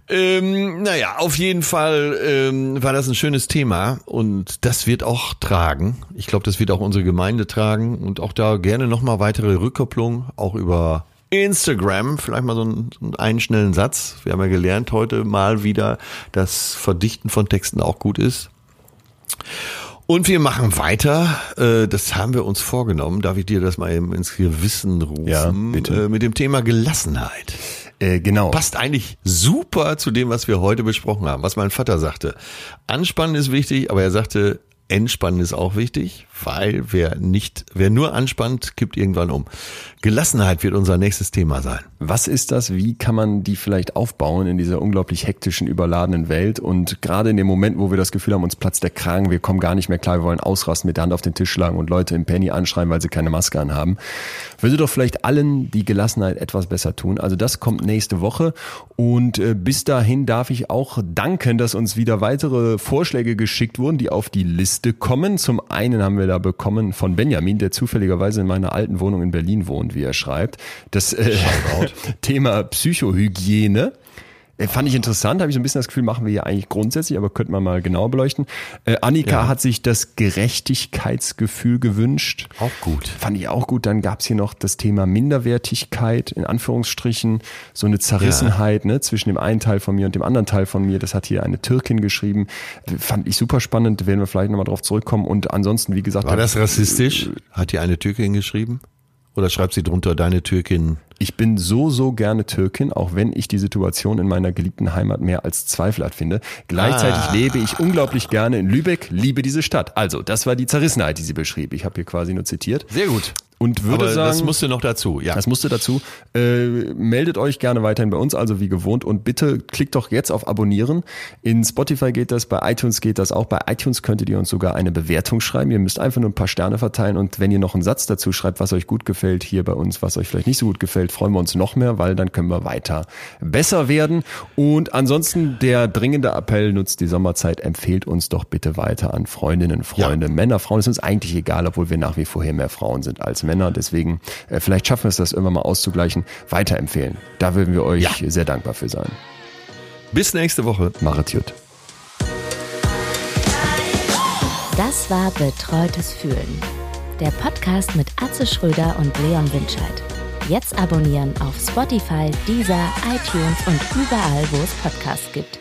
Ähm, naja, auf jeden Fall ähm, war das ein schönes Thema und das wird auch tragen. Ich glaube, das wird auch unsere Gemeinde tragen und auch da gerne nochmal weitere Rückkopplung, auch über Instagram, vielleicht mal so einen, so einen schnellen Satz. Wir haben ja gelernt heute mal wieder, dass Verdichten von Texten auch gut ist. Und wir machen weiter. Äh, das haben wir uns vorgenommen. Darf ich dir das mal ins Gewissen rufen? Ja, bitte. Äh, mit dem Thema Gelassenheit. Äh, genau. Passt eigentlich super zu dem, was wir heute besprochen haben, was mein Vater sagte. Anspannen ist wichtig, aber er sagte, Entspannen ist auch wichtig, weil wer nicht, wer nur anspannt, kippt irgendwann um. Gelassenheit wird unser nächstes Thema sein. Was ist das? Wie kann man die vielleicht aufbauen in dieser unglaublich hektischen, überladenen Welt? Und gerade in dem Moment, wo wir das Gefühl haben, uns platzt der Kragen, wir kommen gar nicht mehr klar, wir wollen ausrasten, mit der Hand auf den Tisch schlagen und Leute im Penny anschreien, weil sie keine Maske anhaben, würde doch vielleicht allen die Gelassenheit etwas besser tun. Also das kommt nächste Woche. Und äh, bis dahin darf ich auch danken, dass uns wieder weitere Vorschläge geschickt wurden, die auf die Liste kommen. Zum einen haben wir da bekommen von Benjamin, der zufälligerweise in meiner alten Wohnung in Berlin wohnt, wie er schreibt. Das äh, Thema Psychohygiene. Äh, fand ich interessant, habe ich so ein bisschen das Gefühl, machen wir ja eigentlich grundsätzlich, aber könnte man mal genauer beleuchten. Äh, Annika ja. hat sich das Gerechtigkeitsgefühl gewünscht. Auch gut. Fand ich auch gut. Dann gab's hier noch das Thema Minderwertigkeit, in Anführungsstrichen, so eine Zerrissenheit ja. ne, zwischen dem einen Teil von mir und dem anderen Teil von mir. Das hat hier eine Türkin geschrieben. Fand ich super spannend, werden wir vielleicht nochmal drauf zurückkommen. Und ansonsten, wie gesagt. War das rassistisch? Hat hier eine Türkin geschrieben? Oder schreibt sie drunter, deine Türkin? Ich bin so, so gerne Türkin, auch wenn ich die Situation in meiner geliebten Heimat mehr als zweifelhaft finde. Gleichzeitig ah. lebe ich unglaublich gerne in Lübeck, liebe diese Stadt. Also, das war die Zerrissenheit, die sie beschrieb. Ich habe hier quasi nur zitiert. Sehr gut. Und würde Aber sagen, das musste noch dazu, ja. Das musste dazu. Äh, meldet euch gerne weiterhin bei uns, also wie gewohnt. Und bitte klickt doch jetzt auf Abonnieren. In Spotify geht das, bei iTunes geht das auch. Bei iTunes könntet ihr uns sogar eine Bewertung schreiben. Ihr müsst einfach nur ein paar Sterne verteilen. Und wenn ihr noch einen Satz dazu schreibt, was euch gut gefällt, hier bei uns, was euch vielleicht nicht so gut gefällt, freuen wir uns noch mehr, weil dann können wir weiter besser werden. Und ansonsten der dringende Appell, nutzt die Sommerzeit, empfehlt uns doch bitte weiter an Freundinnen, Freunde, Männer, Frauen. Es ist uns eigentlich egal, obwohl wir nach wie vor hier mehr Frauen sind als Männer. Deswegen, äh, vielleicht schaffen wir es, das irgendwann mal auszugleichen. Weiterempfehlen. Da würden wir euch Ja. sehr dankbar für sein. Bis nächste Woche. Machet gut. Das war Betreutes Fühlen. Der Podcast mit Atze Schröder und Leon Winscheid. Jetzt abonnieren auf Spotify, Deezer, iTunes und überall, wo es Podcasts gibt.